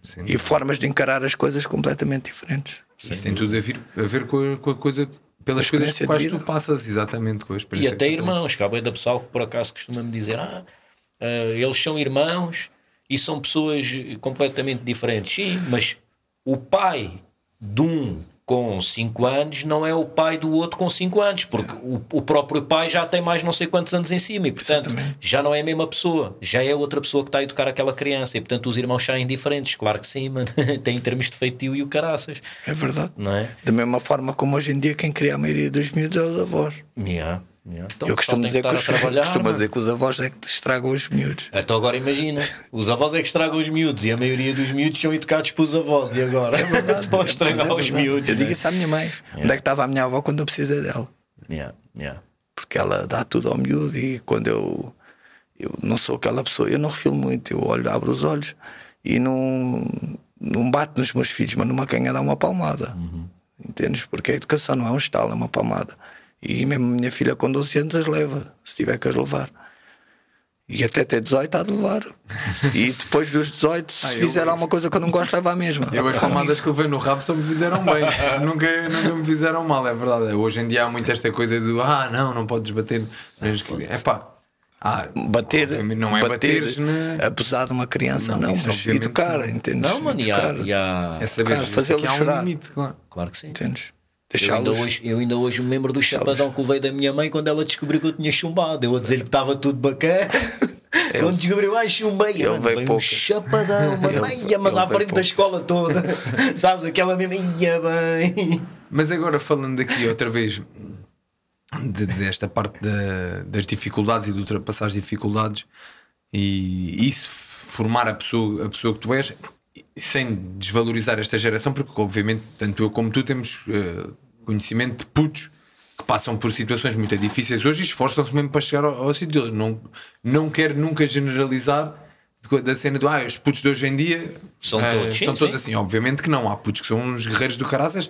Sim. E formas de encarar as coisas completamente diferentes. Isso tem tudo a ver, a ver com, a, com a coisa, pelas coisas de tu passas, exatamente, com a E até que irmãos, que há bem da pessoal que por acaso costuma-me dizer: ah, ah, eles são irmãos e são pessoas completamente diferentes. Sim, mas o pai de um com 5 anos não é o pai do outro com 5 anos, porque o, o próprio pai já tem mais não sei quantos anos em cima e, portanto, já não é a mesma pessoa, já é outra pessoa que está a educar aquela criança e, portanto, os irmãos saem diferentes. Claro que sim, mano, tem em termos de feitio e o caraças, É verdade. não é? Da mesma forma como hoje em dia quem cria a maioria dos miúdos é os avós. Yeah. Yeah. Então, eu costumo dizer que que, os, costumo mano. dizer que os avós é que te estragam os miúdos. Então agora imagina, os avós é que estragam os miúdos e a maioria dos miúdos são educados pelos avós e agora estão a estragar é os verdade. miúdos. Eu digo né? isso à minha mãe. Onde é que estava a minha avó quando eu precisei dela? Yeah, yeah. Porque ela dá tudo ao miúdo e quando eu, eu não sou aquela pessoa, eu não refilo muito, eu olho, abro os olhos e não, não bato nos meus filhos, mas numa canha dá uma palmada. Entendes? Porque a educação não é um estalo, é uma palmada. E mesmo a minha filha com 12 anos as leva, se tiver que as levar. E até ter 18 há de levar. E depois dos 18, se Ah, eu- fizer alguma coisa que eu não gosto, leva a mesma. Eu as palmadas que levei no rabo só me fizeram bem, nunca, nunca me fizeram mal, é verdade. Hoje em dia há muito esta coisa do ah, não, não podes bater. É pá, ah, Bater, não é bater, bateres na- abusar de uma criança, Não, não, isso mas educar, entendes? Não, mano, e há, educar, e há- é saber aqui há um chorar. limite, claro. claro que sim. entendes? Eu ainda, hoje, eu ainda hoje me lembro do chapadão que levei da minha mãe quando ela descobriu que eu tinha chumbado. Eu a dizer que estava tudo bacana. quando descobriu, ai, chumbei. ele veio veio um chapadão, mano, Ele- ia, mas ele à frente da poucas. escola toda. Sabes, aquela mesmo, ia bem. Mas agora falando aqui outra vez de- desta parte da- das dificuldades e de ultrapassar as dificuldades e isso formar a pessoa, a pessoa que tu és sem desvalorizar esta geração, porque obviamente tanto eu como tu temos eh, conhecimento de putos que passam por situações muito difíceis hoje e esforçam-se mesmo para chegar ao, ao sítio deles. Não, não quero nunca generalizar da cena do ah, os putos de hoje em dia São eh, todos, sim, são todos sim. assim. Obviamente que não, há putos que são uns guerreiros do caraças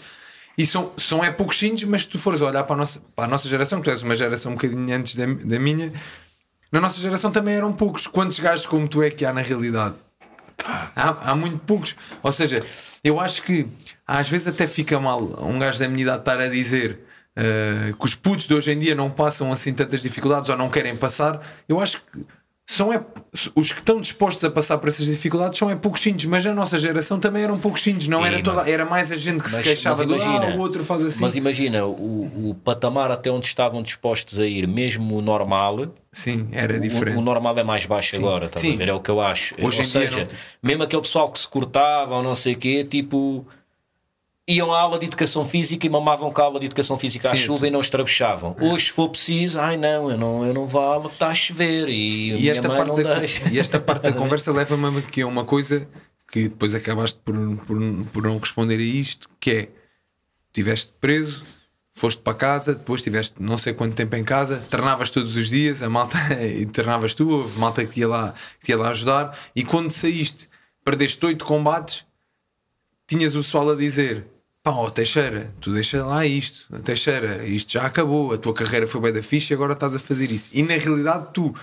e são, são é poucos mas se tu fores olhar para a, nossa, para a nossa geração, que tu és uma geração um bocadinho antes da, da minha, na nossa geração também eram poucos. Quantos gajos como tu é que há na realidade? Há, há muito poucos. Ou seja, eu acho que às vezes até fica mal um gajo da minha idade estar a dizer eh, que os putos de hoje em dia não passam assim tantas dificuldades ou não querem passar. Eu acho que são é, os que estão dispostos a passar por essas dificuldades são é poucos mas na nossa geração também eram poucos não era toda, era mais a gente que se Mas- queixava mas do imagina, ah, o outro faz assim. Mas imagina, o, o patamar até onde estavam dispostos a ir, mesmo o normal, Sim, era o, diferente. o normal é mais baixo agora, estás Sim. a ver? É o que eu acho. Hoje ou seja, não- mesmo aquele pessoal que se cortava ou não sei o quê, tipo. Iam à aula de educação física e mamavam com a aula de educação física à Sim. chuva e não estrabuchavam. Hoje, se for preciso, ai não, eu não, eu não vou à aula que está a chover e, e esta, parte da, deixa. e esta parte da conversa leva-me aqui a uma coisa que depois acabaste por, por, por não responder a isto, que é estiveste preso, foste para casa, depois estiveste não sei quanto tempo em casa, treinavas todos os dias, a malta e treinavas tu, houve malta que te ia lá, que ia lá ajudar, e quando saíste, perdeste oito combates, tinhas o pessoal a dizer. Pá, ó Teixeira, tu deixa lá isto, Teixeira, isto já acabou, a tua carreira foi bem da ficha, agora estás a fazer isso. E na realidade, tu,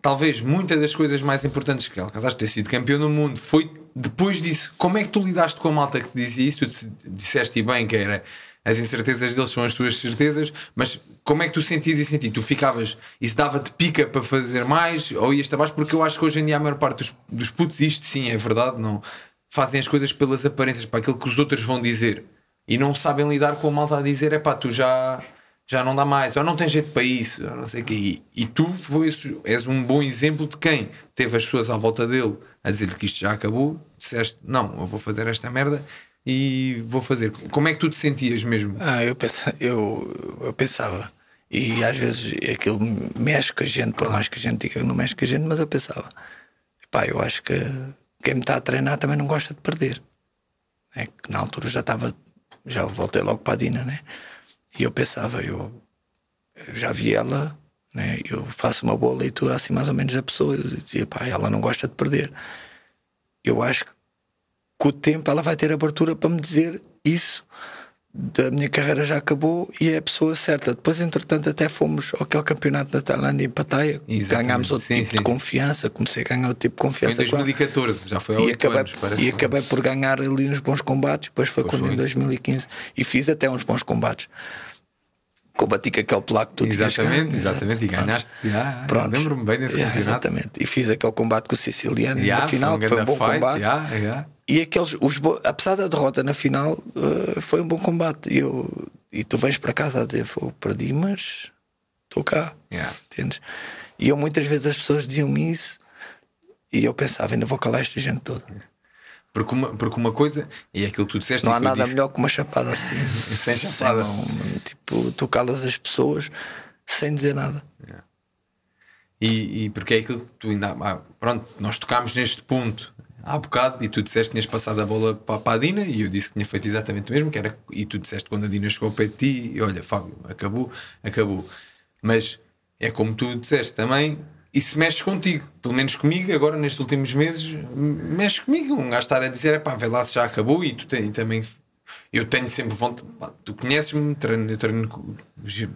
talvez muitas das coisas mais importantes que alcançaste ter sido campeão do mundo foi depois disso. Como é que tu lidaste com a malta que te dizia isso? Tu disse- disseste e bem que era as incertezas deles são as tuas certezas, mas como é que tu sentias e senti? Tu ficavas, isso dava-te pica para fazer mais ou ias abaixo? Porque eu acho que hoje em dia a maior parte dos, dos putos, isto sim é verdade, não fazem as coisas pelas aparências, para aquilo que os outros vão dizer e não sabem lidar com a malta a dizer é pá, tu já já não dá mais, ou não tem jeito para isso, ou não sei o quê. E, e tu és um bom exemplo de quem teve as pessoas à volta dele a dizer-lhe que isto já acabou, disseste, não, eu vou fazer esta merda e vou fazer. Como é que tu te sentias mesmo? Ah, eu, pensa, eu, eu pensava. E às vezes aquilo mexe com a gente, por mais que a gente diga que não mexe com a gente, mas eu pensava, pá, eu acho que quem me está a treinar também não gosta de perder. É que na altura já estava, já voltei logo para a Dina, né? E eu pensava, eu, eu já vi ela, né? Eu faço uma boa leitura assim mais ou menos da pessoa. Eu dizia, pá, ela não gosta de perder. Eu acho que com o tempo ela vai ter abertura para me dizer isso da minha carreira já acabou e é a pessoa certa. Depois, entretanto, até fomos ao aquele campeonato da Tailândia em Pattaya, ganhámos outro Sim, tipo sim, de confiança, comecei a ganhar outro tipo de Foi em confiança. com ela. 2014, já foi há E 8 acabei, anos, parece. e acabei por ganhar ali uns bons combates. Depois foi Pois quando foi. em 2015 e fiz até uns bons combates. Combati com aquele placo que tu Exatamente, exatamente, e ganhaste. Já, Pronto. Lembro-me bem desse Yeah, campeonato. Exatamente. E fiz aquele combate com o siciliano Já, na final, que foi um bom fight, combate. já, já. E aqueles, os apesar da derrota na final, eh, foi um bom combate. E, eu, e tu vens para casa a dizer: "Pô, perdi, mas estou cá. Entendes? E eu muitas vezes as pessoas diziam-me isso e eu pensava: ainda vou calar esta gente toda. Porque, uma, porque uma coisa, e é aquilo que tu disseste, Não há nada disse- melhor que uma chapada assim. Sem chapada. mano. tipo, tu calas as pessoas sem dizer nada. E, e porque é aquilo que tu ainda. ah, pronto, nós tocámos neste ponto há bocado e tu disseste que tinhas passado a bola para, para a Dina e eu disse que tinha feito exatamente o mesmo. Que era, e tu disseste quando a Dina chegou ao pé de ti: e olha, Fábio, acabou, acabou. Mas é como tu disseste também. Isso mexe contigo, pelo menos comigo, agora nestes últimos meses, mexe comigo. Um gajo estar a dizer: é pá, vê lá se já acabou. E tu tem, também eu tenho sempre vontade. Tu conheces-me, treino, eu treino,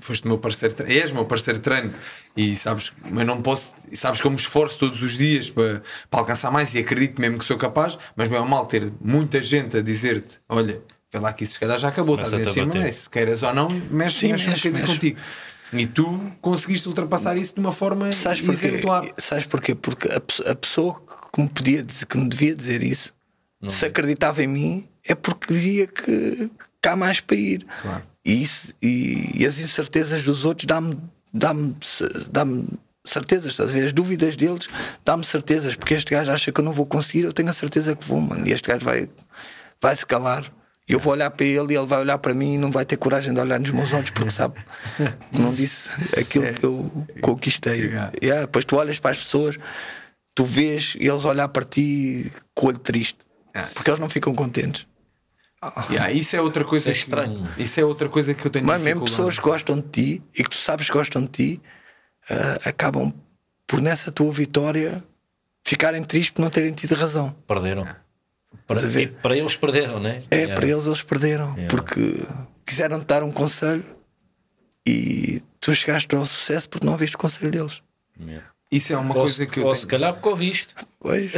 foste meu parceiro, treino, és meu parceiro de treino e sabes, mas não posso, e sabes que eu me esforço todos os dias para, para alcançar mais e acredito mesmo que sou capaz, mas meu mal ter muita gente a dizer-te: olha, vê lá que isso se calhar já acabou, Começa estás em cima, é isso, queiras ou não, mexe, Sim, mexe, mexe, um bocadinho mexe. contigo. E tu conseguiste ultrapassar isso de uma forma Sabes porquê? exemplar. Sabes porquê? Porque a, a pessoa que me, podia dizer, que me devia dizer isso, se acreditava em mim, é porque via que, que há mais para ir. Claro. E, isso- e- e as incertezas dos outros dá-me dá-me dá-me certezas, estás a ver? As dúvidas deles dá-me certezas, porque este gajo acha que eu não vou conseguir, eu tenho a certeza que vou, mano. E este gajo vai, vai se calar. E eu vou olhar para ele e ele vai olhar para mim e não vai ter coragem de olhar nos meus olhos porque sabe que não disse aquilo que eu conquistei. Yeah. Yeah, depois tu olhas para as pessoas, tu vês eles olhar para ti com o olho triste Yeah. porque eles não ficam contentes. Yeah, isso é outra coisa É que- isso é outra coisa que eu tenho Mas mesmo pessoas que gostam de ti e que tu sabes que gostam de ti ah, acabam por nessa tua vitória ficarem tristes por não terem tido razão. Perderam. Para, Estás a ver? tipo, para eles perderam, né? É, Yeah. para eles eles perderam porque quiseram te dar um conselho e tu chegaste ao sucesso porque não ouviste o conselho deles. Yeah. Isso é uma Ou, coisa que eu ou tenho. se calhar porque ouviste. Pois.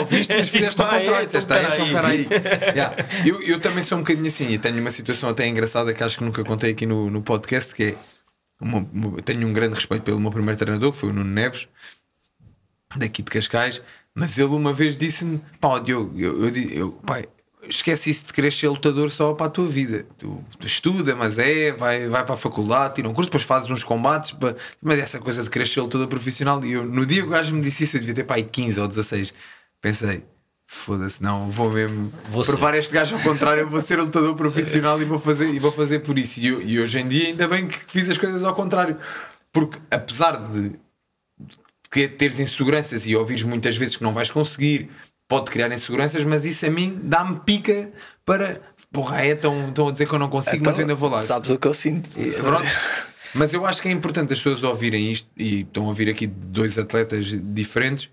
Ouviste, mas fizeste ao contrário. então Disseste, "Ah, então peraí." Yeah. Eu, eu também sou um bocadinho assim e tenho uma situação até engraçada que acho que nunca contei aqui no, no podcast, que é uma- uma- tenho um grande respeito pelo meu primeiro treinador, que foi o Nuno Neves, daqui de Cascais, mas ele uma vez disse-me: pá, Diogo, eu, eu, eu, pai, esquece isso de querer ser lutador só para a tua vida. Tu, tu estuda, mas é, vai, vai para a faculdade, tira um curso, depois fazes uns combates, pá, mas essa coisa de querer ser lutador profissional. E eu, no dia que o gajo me disse isso, eu devia ter pai 15 ou 16. Pensei. Foda-se, não, vou mesmo Vou ser. provar este gajo ao contrário. Eu vou ser lutador profissional e vou fazer, e vou fazer por isso. E, eu- e hoje em dia, ainda bem que fiz as coisas ao contrário, porque apesar de teres inseguranças e ouvires muitas vezes que não vais conseguir, pode criar inseguranças, mas isso a mim dá-me pica para porra, é, estão, estão a dizer que eu não consigo, mas eu ainda vou lá. Sabes o que eu sinto? E, pronto. Mas eu acho que é importante as pessoas ouvirem isto e estão a ouvir aqui dois atletas diferentes,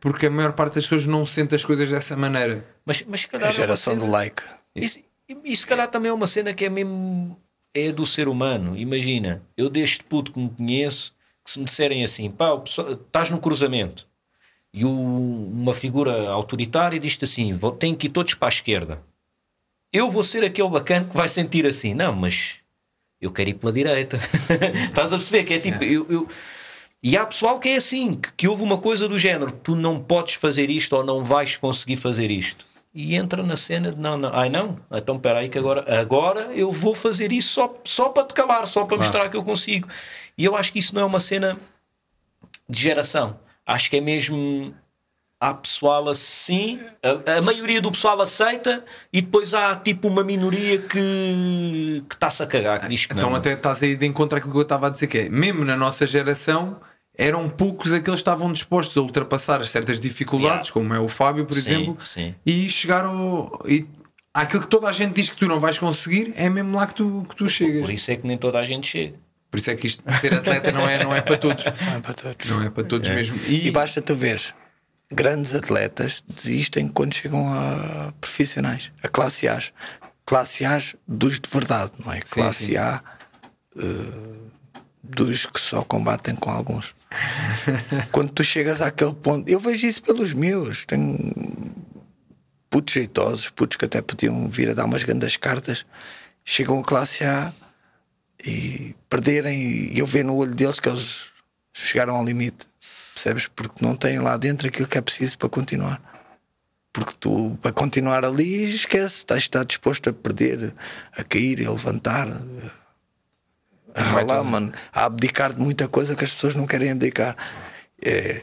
porque a maior parte das pessoas não sente as coisas dessa maneira. Mas, mas se É calhar a é geração cena- do like. Isso, e se calhar também é uma cena que é mesmo é do ser humano. Imagina, eu deste puto que me conheço, que se me disserem assim, pá, o pessoal- estás no cruzamento e o- uma figura autoritária diz-te assim: "Vou- tem que ir todos para a esquerda. Eu vou ser aquele bacana que vai sentir assim, não, mas eu quero ir pela direita. Estás a perceber que é tipo, eu- eu, e há pessoal que é assim, que, que houve uma coisa do género: tu não podes fazer isto ou não vais conseguir fazer isto. E entra na cena de não, não, ai não, então espera aí que agora, agora eu vou fazer isso só, só para te calar, só para mostrar que eu consigo. E eu acho que isso não é uma cena de geração. Acho que é mesmo. Há pessoal assim, a, a maioria do pessoal aceita e depois há tipo uma minoria que que está-se a cagar, que diz que Então não. até estás aí de encontro àquilo que eu estava a dizer que é, mesmo na nossa geração eram poucos aqueles que estavam dispostos a ultrapassar as certas dificuldades, Yeah. como é o Fábio, por Sim, exemplo, sim. e chegar ao. E, aquilo que toda a gente diz que tu não vais conseguir, é mesmo lá que tu, que tu chegas. Por isso é que nem toda a gente chega. Por isso é que isto de ser atleta não é, não é para todos. Não é para todos. Não é para todos mesmo. E, E basta tu ver, grandes atletas desistem quando chegam a profissionais, a classe A. Classe A dos de verdade, não é? classe sim. A eh, dos que só combatem com alguns. quando tu chegas àquele ponto, eu vejo isso pelos meus. Tenho putos jeitosos, putos que até podiam vir a dar umas grandes cartas, chegam a classe A e perderem, e eu vejo no olho deles que eles chegaram ao limite, percebes? Porque não têm lá dentro aquilo que é preciso para continuar. Porque tu, para continuar ali, esquece, estás, estás disposto a perder, a cair, a levantar, a ralar, mano, a abdicar de muita coisa que as pessoas não querem abdicar. É,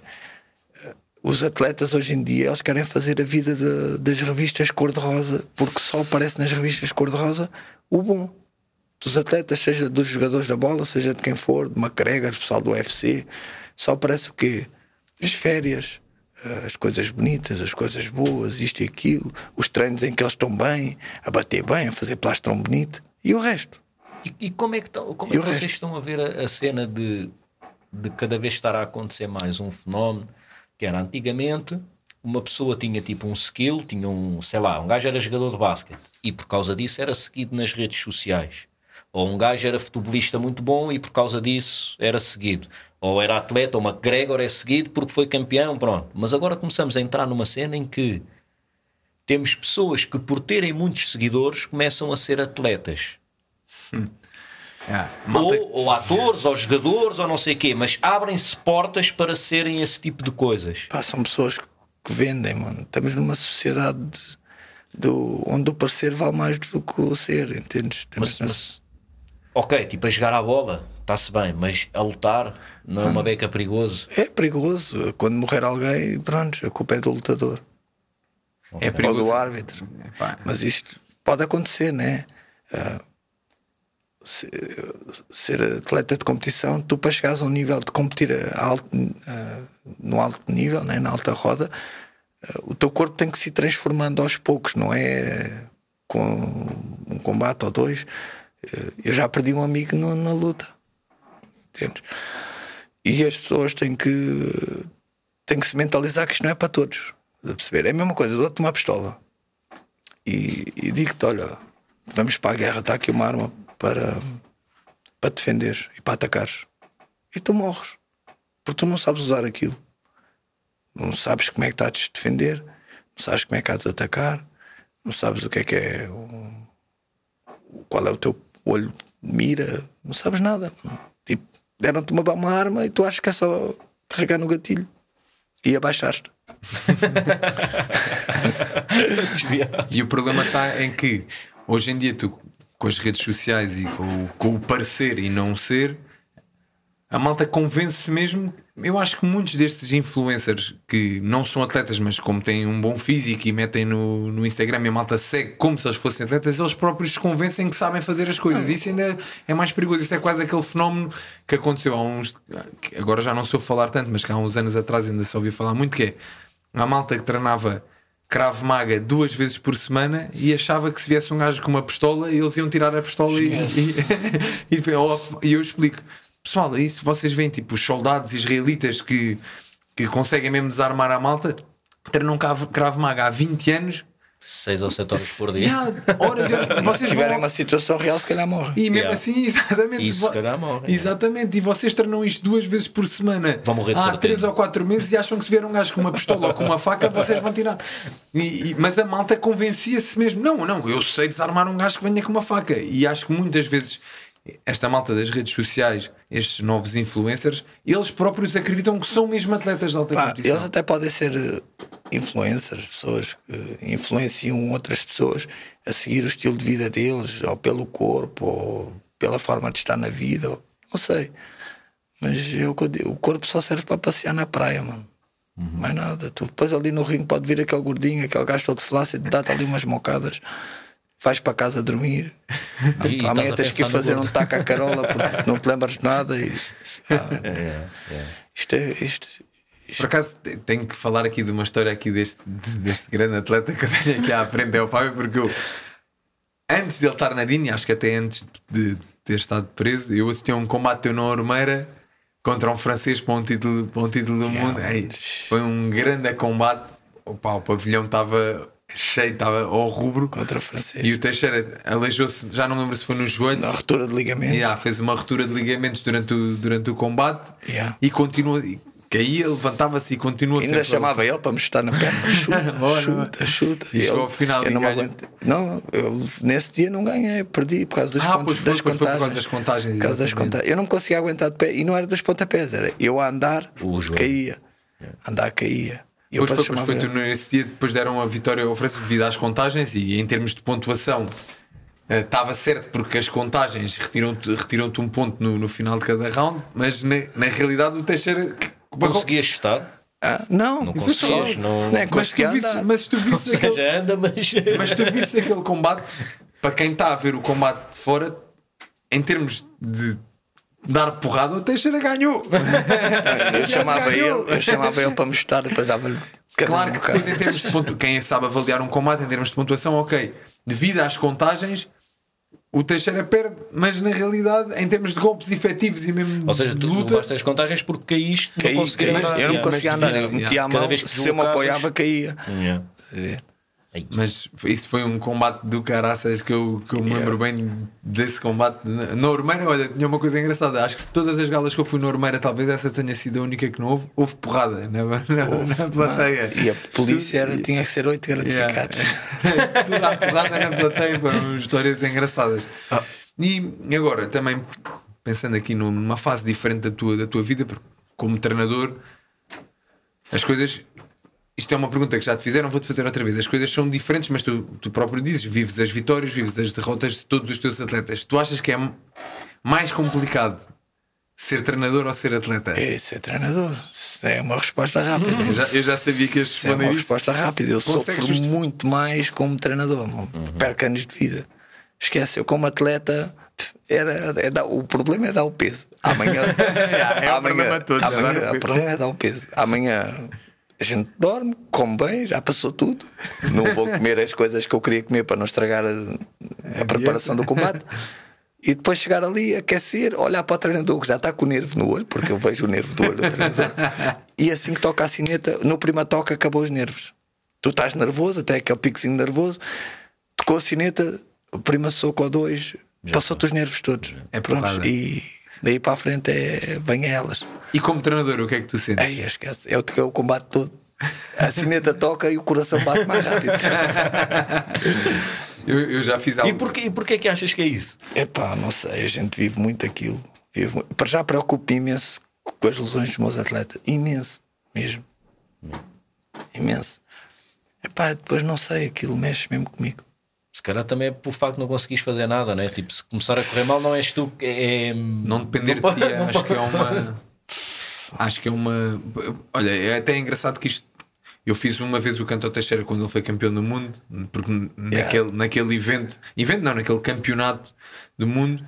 os atletas hoje em dia eles querem fazer a vida de- das revistas cor-de-rosa porque só aparece nas revistas cor-de-rosa o bom. Dos atletas, seja dos jogadores da bola, seja de quem for, de McGregor, pessoal do UFC, só parece o quê? As férias, eh, as coisas bonitas, as coisas boas, isto e aquilo, os treinos em que eles estão bem, a bater bem, a fazer plastrão bonito e o resto. E, e como é que, tão, como é que vocês estão a ver a, a, cena de, de cada vez estar a acontecer mais um fenómeno que era antigamente uma pessoa tinha tipo um skill, tinha um, sei lá, um gajo era jogador de basquete e por causa disso era seguido nas redes sociais. Ou um gajo era futebolista muito bom e por causa disso era seguido. Ou era atleta, ou McGregor é seguido porque foi campeão, pronto. Mas agora começamos a entrar numa cena em que temos pessoas que por terem muitos seguidores começam a ser atletas. Hum. É, ou, ou, atores, ou jogadores, ou não sei o quê, mas abrem-se portas para serem esse tipo de coisas. Pá, são pessoas que vendem, mano. Estamos numa sociedade do, onde o parecer vale mais do que o ser, entendes? Mas, mas, ok, tipo a jogar à bola, está-se bem, mas a lutar não é uma beca perigoso? É perigoso. Quando morrer alguém, pronto, a culpa é do lutador. É perigoso. Ou do árbitro. Mas isto pode acontecer, né? Uh, ser atleta de competição, tu para chegares a um nível de competir a alto, no alto nível, né, na alta roda, o teu corpo tem que se transformando aos poucos, não é com um combate ou dois. Eu já perdi um amigo no, na luta, entendes? E as pessoas têm que, têm que se mentalizar que isto não é para todos. Perceber? É a mesma coisa, eu dou-te uma pistola e, e digo-te: olha, vamos para a guerra, está aqui uma arma para, para defender e para atacar. E tu morres. Porque tu não sabes usar aquilo. Não sabes como é que estás a defender, não sabes como é que estás a atacar, não sabes o que é que é. Qual é o teu olho mira, não sabes nada. Tipo, deram-te uma, uma arma e tu achas que é só carregar no gatilho e abaixar-te. e o problema está em que hoje em dia tu com as redes sociais e com, com o parecer e não ser, a malta convence-se mesmo. Eu acho que muitos destes influencers que não são atletas, mas como têm um bom físico e metem no, no Instagram e a malta segue como se eles fossem atletas, eles próprios se convencem que sabem fazer as coisas. Isso ainda é mais perigoso. Isso é quase aquele fenómeno que aconteceu há uns. agora já não sou falar tanto, mas que há uns anos atrás ainda se ouviu falar muito, que é a malta que treinava Cravo Maga duas vezes por semana e achava que se viesse um gajo com uma pistola eles iam tirar a pistola e, e, e, e, eu explico pessoal, é isso vocês veem tipo os soldados israelitas que, que conseguem mesmo desarmar a malta treinam Cravo Maga há 20 anos 6 ou 7 horas por dia. Yeah, horas horas. Vocês se tiverem vão... uma situação real, se calhar morre. E mesmo yeah. assim, exatamente. Isso, se calhar morre. Exatamente. Yeah. E vocês treinam isto duas vezes por semana. Vão morrer de Há 3 ou 4 meses e acham que se vier um gajo com uma pistola ou com uma faca, vocês vão tirar. E, e, mas a malta convencia-se mesmo. Não, não, eu sei desarmar um gajo que venha com uma faca. E acho que muitas vezes esta malta das redes sociais, estes novos influencers, eles próprios acreditam que são mesmo atletas de alta Pá, competição. Eles até podem ser eh, influencers, pessoas que influenciam outras pessoas a seguir o estilo de vida deles, ou pelo corpo, ou pela forma de estar na vida, ou, não sei. Mas eu, o corpo só serve para passear na praia, mano. Uhum. Mais nada. Tu depois ali no ringue pode vir aquele gordinho, aquele gajo todo flácido, dá-te ali umas mocadas vais para casa dormir. E, Amanhã tens que ir fazer um taco à carola porque não te lembras de nada. E, ah, é, é. Isto é. Isto, isto. Por acaso tenho que falar aqui de uma história aqui deste, deste grande atleta que eu tenho aqui à frente, é o Fábio, porque eu antes de ele estar na DIN, acho que até antes de ter estado preso, eu assisti a um combate na Ormeira contra um francês para um título, para um título do mundo. Ei, foi um grande combate. Opa, o pavilhão estava cheio, estava ao rubro. Contra o francês. E o Teixeira aleijou-se, já não lembro se foi nos joelhos. Na ruptura de ligamentos. Yeah, fez uma ruptura de ligamentos durante o, durante o combate yeah. e continua. Caía, levantava-se e continua Ainda sempre. chamava ele para me estar na perna. Chuta, chuta, chuta. E chegou ao final eu não, aguento, não, eu nesse dia não ganhei, perdi por causa dos ah, pontos, das foi, contagens. Por causa das contagens. Por causa das contagens. Eu não me conseguia aguentar de pé e não era dos pontapés, era eu a andar, caía. Andar, caía. Depois foi, depois foi tu, nesse dia, depois deram a vitória ao França devido às contagens e em termos de pontuação uh, estava certo porque as contagens retiram-te retiram um ponto no, no, final de cada round, mas na, na realidade o Teixeira conseguias estar. Ah, não, não conseguias, não, não é, mas, tu visse, mas tu visse aquele, já anda, mas... mas tu visse aquele combate para quem está a ver o combate de fora em termos de dar porrada, o Teixeira ganhou. Eu chamava ele, eu chamava ele para me chutar, depois dava-lhe. cada Claro um que depois em termos de pontuação, quem sabe avaliar um combate em termos de pontuação, ok. Devido às contagens, o Teixeira perde, mas na realidade, em termos de golpes efetivos e mesmo Ou seja, de tu luta, levaste as contagens porque caíste, Caí, não caí. andar. Eu não conseguia andar, eu metia yeah. a mão, se eu me apoiava, caía. Yeah. É. Mas isso foi um combate do caraças que eu, que eu me lembro bem desse combate. Na Ormeira, olha, tinha uma coisa engraçada. Acho que de todas as galas que eu fui na Ormeira, talvez essa tenha sido a única que não houve. Houve porrada na, na, na plateia. E a polícia era, tinha que ser oito gratificados. Yeah. Tudo à porrada na plateia, foram histórias engraçadas. E agora, também pensando aqui numa fase diferente da tua, da tua vida, porque como treinador, as coisas. Isto é uma pergunta que já te fizeram, vou-te fazer outra vez. As coisas são diferentes, mas tu, tu próprio dizes: vives as vitórias, vives as derrotas de todos os teus atletas. Tu achas que é mais complicado ser treinador ou ser atleta? É treinador. Isso é uma resposta rápida. Eu já, eu já sabia que ias Isso é uma responder isso. resposta rápida. Eu Consegues sofro muito mais como treinador. meu. Perco anos de vida. Esquece, eu como atleta. Era, é dar- o problema é dar o peso. Amanhã. É o problema todo, é dar o amanhã peso. o problema é dar o peso. Amanhã a gente dorme, come bem, já passou tudo. Não vou comer as coisas que eu queria comer para não estragar a, a preparação do combate. E depois chegar ali, aquecer, olhar para o treinador que já está com o nervo no olho, porque eu vejo o nervo do olho do treinador. E assim que toca a sineta, no primeiro toque acabou os nervos. Tu estás nervoso, até aquele piquezinho nervoso, tocou a sineta, o prima soco ou dois, passou-te os nervos todos. É porrada. E daí para a frente é, vem a elas. E como treinador, o que é que tu sentes? Aí esquece, é o, é o combate todo. A sineta toca e o coração bate mais rápido. Eu, eu já fiz algo. E porquê, e porquê que achas que é isso? Epá, não sei, a gente vive muito aquilo. Vive muito. Para já preocupo imenso com as lesões dos meus atletas. Imenso, mesmo. Imenso. Epá, depois não sei, aquilo mexe mesmo comigo. Se calhar também é por facto não conseguis fazer nada, né? Tipo, se começar a correr mal, não és tu que é. Não depender Não de ti, acho pode- que é uma. Acho que é uma. Olha, é até engraçado que isto. Eu fiz uma vez o Canto ao Teixeira quando ele foi campeão do mundo, porque naquele, naquele evento, evento não, naquele campeonato do mundo,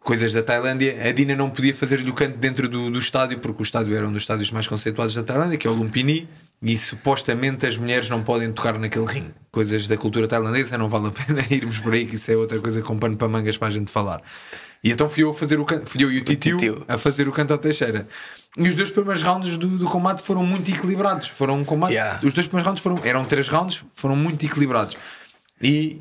coisas da Tailândia, a Dina não podia fazer-lhe o canto dentro do, do estádio, porque o estádio era um dos estádios mais conceituados da Tailândia, que é o Lumpini, e supostamente as mulheres não podem tocar naquele ringue. Coisas da cultura tailandesa, não vale a pena irmos por aí, que isso é outra coisa com pano para mangas para a gente falar. E então fui eu a fazer o canto, fui eu e o Titio Titio. a fazer o canto ao Teixeira. E os dois primeiros rounds do, do combate foram muito equilibrados. Foram um combate. Yeah. Os dois primeiros rounds foram, eram três rounds, foram muito equilibrados. E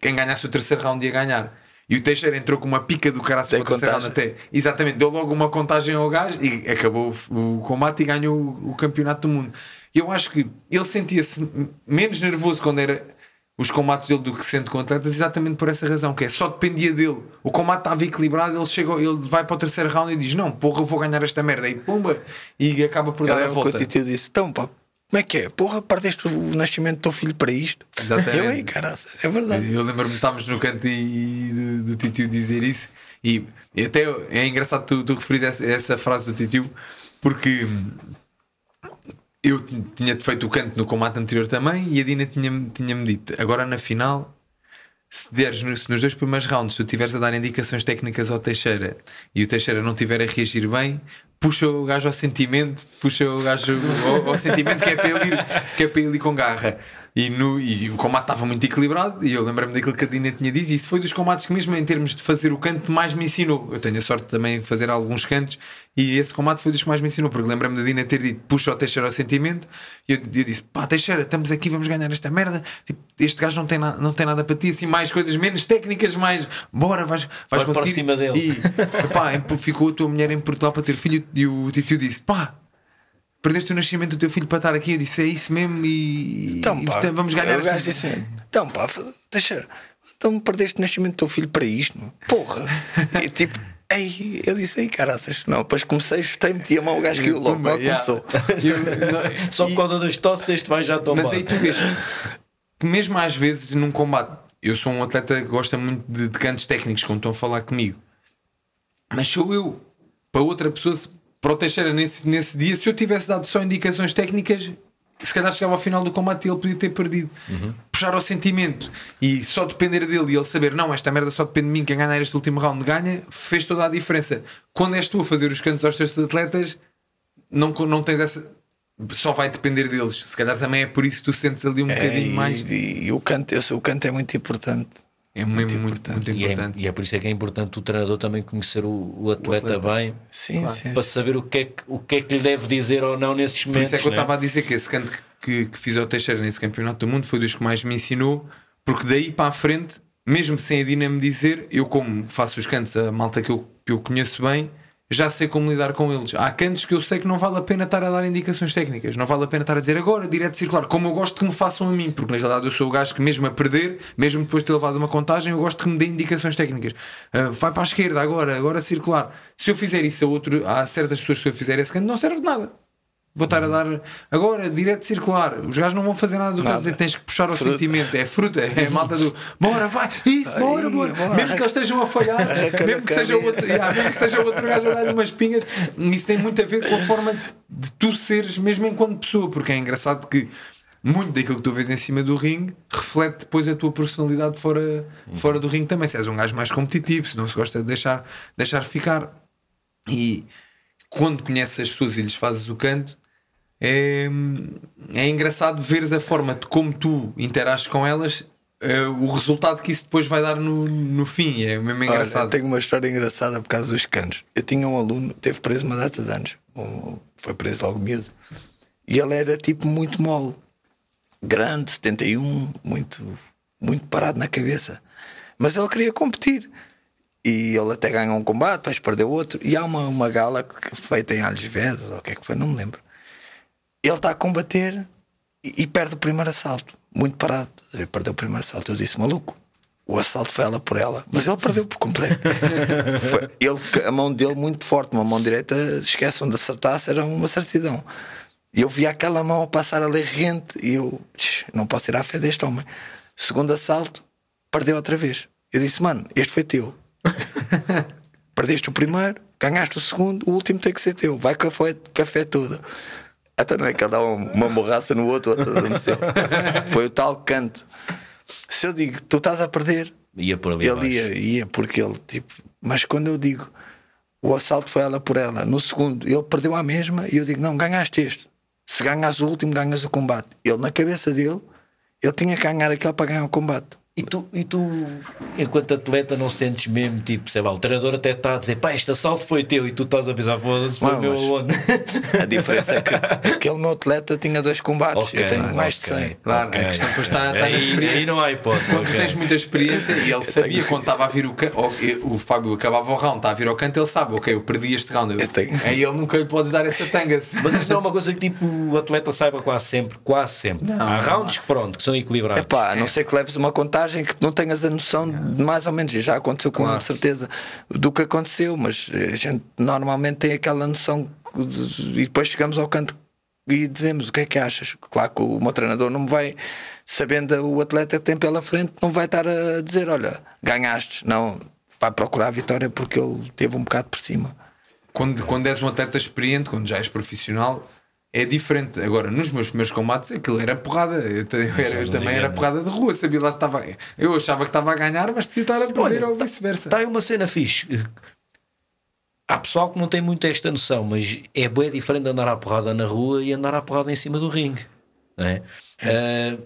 quem ganhasse o terceiro round ia ganhar. E o Teixeira entrou com uma pica do caraço Tem para o contagem. até. Exatamente, deu logo uma contagem ao gajo e acabou o, o combate e ganhou o, o campeonato do mundo. E eu acho que ele sentia-se menos nervoso quando era os combates dele do que sente com atletas, exatamente por essa razão, que é só dependia dele. O combate estava equilibrado, ele chega, ele vai para o terceiro round e diz: Não, porra, eu vou ganhar esta merda. E pumba, e acaba por Eu dar a que o volta. Titio disse: Então, pá, como é que é? Porra, perdeste o nascimento do teu filho para isto? Exatamente. Eu aí, caraça, é verdade. Eu lembro-me, estávamos no canto e, e do, do Titio dizer isso, e, e até é engraçado tu, tu referires essa, essa frase do Titio, porque eu tinha-te feito o canto no combate anterior também, e a Dina tinha-me tinha dito: agora na final. Se, deres, no- se nos dois primeiros rounds tu estiveres a dar indicações técnicas ao Teixeira e o Teixeira não estiver a reagir bem, puxa o gajo ao sentimento, puxa o gajo ao, ao sentimento que é, para ele ir, que é para ele ir com garra. E, no, e o combate estava muito equilibrado. E eu lembrei-me daquilo que a Dina tinha dito. E isso foi dos combates que, mesmo em termos de fazer o canto, mais me ensinou. Eu tenho a sorte também de fazer alguns cantos. E esse combate foi dos que mais me ensinou. Porque lembro-me da Dina ter dito: puxa o Teixeira ao sentimento. E eu, eu disse: pá, Teixeira, estamos aqui, vamos ganhar esta merda. Tipo, este gajo não tem, na, não tem nada para ti. Assim, mais coisas menos técnicas, mais bora, vais, vais Vai para conseguir. cima dele. E pá, ficou a tua mulher em Portugal para ter filho. E o Titio disse: pá. Perdeste o nascimento do teu filho para estar aqui. Eu disse: é isso mesmo. E, Então, e pá, vamos ganhar O gajo disse: Então, pá, deixa. Então perdeste o nascimento do teu filho para isto, porra. E tipo, ei, eu disse: Ei, caraças, não. Depois comecei, chutei, meti a mão, o gajo caiu logo, mal yeah. começou. Eu- não, Só por causa das tosses, este vai já tomar. Mas aí tu vês que mesmo às vezes num combate, eu sou um atleta que gosta muito de, de cantos técnicos quando estão a falar comigo, mas sou eu para outra pessoa, se- para o Teixeira nesse, nesse dia, se eu tivesse dado só indicações técnicas, se calhar chegava ao final do combate e ele podia ter perdido. Puxar ao sentimento e só depender dele e ele saber, não, esta merda só depende de mim, quem ganhar este último round ganha, fez toda a diferença. Quando és tu a fazer os cantos aos teus atletas, não, não tens essa. Só vai depender deles. Se calhar também é por isso que tu sentes ali um É, bocadinho e, mais. e- e o canto, o canto é muito importante. É mesmo muito, muito, E é, importante. e é por isso é que é importante o treinador também conhecer o, o atleta, bem Sim, sim. para saber o que, é que, o que é que lhe deve dizer ou não nesses Por momentos. isso é que eu né? estava a dizer que esse canto que, que fiz ao Teixeira nesse campeonato do mundo foi dos que mais me ensinou, porque daí para a frente, mesmo sem a Dina me dizer, eu como faço os cantos, a malta que eu, que eu conheço bem, já sei como lidar com eles. Há cantos que eu sei que não vale a pena estar a dar indicações técnicas, não vale a pena estar a dizer agora, direto circular, como eu gosto que me façam a mim, porque na realidade eu sou o gajo que, mesmo a perder, mesmo depois de ter levado uma contagem, eu gosto que me dê indicações técnicas. Ah, vai para a esquerda agora, agora circular. Se eu fizer isso a outro, há certas pessoas que se eu fizer esse canto, não serve de nada. Vou estar a dar agora direto circular. Os gajos não vão fazer nada do que Nada. dizer. Tens que puxar ao Fruta. sentimento. É fruta, é malta do bora, vai, isso, bora, Ai, bora. bora. Mesmo que eles estejam a falhar, mesmo que, seja outro, yeah, mesmo que seja outro gajo a dar-lhe umas pingas, isso tem muito a ver com a forma de tu seres, mesmo enquanto pessoa, porque é engraçado que muito daquilo que tu vês em cima do ringue reflete depois a tua personalidade fora, fora do ringue também. Se és um gajo mais competitivo, se não se gosta de deixar, deixar ficar. E quando conheces as pessoas e lhes fazes o canto, é, é engraçado veres a forma de como tu interages com elas, eh, o resultado que isso depois vai dar no, no fim. É mesmo Olha, engraçado. tenho uma história engraçada por causa dos canos. Eu tinha um aluno, teve preso uma data de anos, um- foi preso logo miúdo, e ele era tipo muito mole, grande, 71, muito, muito parado na cabeça. Mas ele queria competir. E ele até ganhou um combate, depois perdeu outro. E há uma, uma gala que feita em Alves Vedras, ou o que é que foi, não me lembro. Ele está a combater e, e perde o primeiro assalto, muito parado. Ele perdeu o primeiro assalto. Eu disse, maluco, o assalto foi ela por ela, mas ele perdeu por completo. Foi- ele, a mão dele muito forte, uma mão direita, esqueçam de acertar, era uma certidão. E eu vi aquela mão a passar ali rente e eu "Tch, não posso tirar a fé deste homem. Segundo assalto, perdeu outra vez. Eu disse, mano, este foi teu. Perdeste o primeiro, ganhaste o segundo, o último tem que ser teu. Vai café, café tudo. Até não é que ele dá uma, uma borraça no outro, outro. Foi o tal canto. Se eu digo, tu estás a perder, Ia por ali ele ia, ia, porque ele, tipo, mas quando eu digo o assalto foi ela por ela, no segundo ele perdeu a mesma e eu digo, não, ganhaste este. Se ganhas o último, ganhas o combate. Ele, na cabeça dele, ele tinha que ganhar aquele para ganhar o combate. E tu, e tu, enquanto atleta, não sentes mesmo, tipo, sei lá, o treinador até está a dizer, pá, este assalto foi teu, e tu estás a pensar, foda-se, foi Não, meu aonde? A diferença é que aquele meu atleta tinha dois combates, Ok, eu tenho mais de ok. 100. Claro, Ok. a questão depois está, está experiência. aí não há hipótese. Quando tens muita experiência e ele sabia quando estava a vir o canto, o Fábio acabava o round, está a vir ao canto, ele sabe, ok, eu perdi este round. Eu, Eu tenho- Aí ele nunca lhe podes dar essa tanga. Mas isso não é uma coisa que tipo, o atleta saiba quase sempre, quase sempre. Não, Há não, rounds que pronto, que são equilibrados. Epá, a não ser que leves uma contagem que não tenhas a noção de mais ou menos, e já aconteceu com ele, de certeza, do que aconteceu, mas a gente normalmente tem aquela noção de- e depois chegamos ao canto e dizemos o que é que achas. Claro que o meu treinador não me vai, sabendo o atleta que tem pela frente, não vai estar a dizer: olha, ganhaste. Não, vai procurar a vitória porque ele teve um bocado por cima. Quando, quando és um atleta experiente, quando já és profissional, é diferente. Agora, nos meus primeiros combates, aquilo era porrada. Eu, era- eu também era porrada de rua, sabia lá se estava. Eu achava que estava a ganhar, mas podia estar a perder ou vice-versa. Está aí uma cena fixe. Há pessoal que não tem muito esta noção, mas é bem diferente andar à porrada na rua e andar à porrada em cima do ringue. não é? Ah,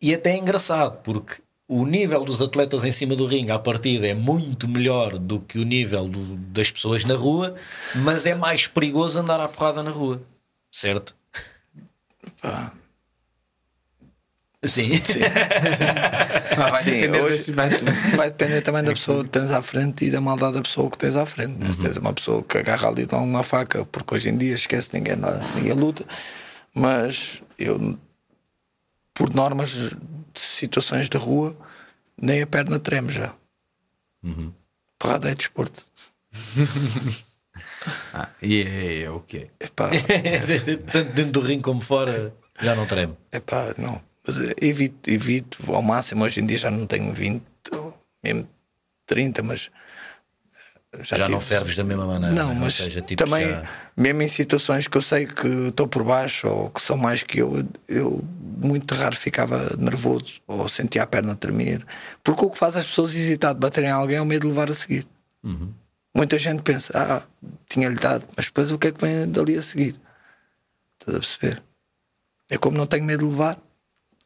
e até é engraçado, porque o nível dos atletas em cima do ringue à partida é muito melhor do que o nível do- das pessoas na rua, mas é mais perigoso andar à porrada na rua, certo? Pá. Sim. Ah, vai Sim, depender hoje vai- vai depender também da pessoa que tens à frente e da maldade da pessoa que tens à frente. né? Se tens uma pessoa que agarra ali e dá uma faca, porque hoje em dia esquece ninguém, ninguém luta, mas eu, por normas de situações de rua, nem a perna treme já. Porrada é desporto. Ah, e é, é o que é. Tanto dentro do ringue como fora, já não treme. epá, não. Mas evito, evito ao máximo. Hoje em dia já não tenho 20, ou mesmo 30, mas Já, tive- não ferves da mesma maneira. Não, mas seja, tipo, também, já- mesmo em situações que eu sei que estou por baixo ou que são mais que eu, eu muito raro ficava nervoso ou sentia a perna tremer. Porque o que faz as pessoas hesitar de bater em alguém é o medo de levar a seguir. Uhum. Muita gente pensa, ah, tinha-lhe dado, mas depois o que é que vem dali a seguir? Estás a perceber? É como não tenho medo de levar,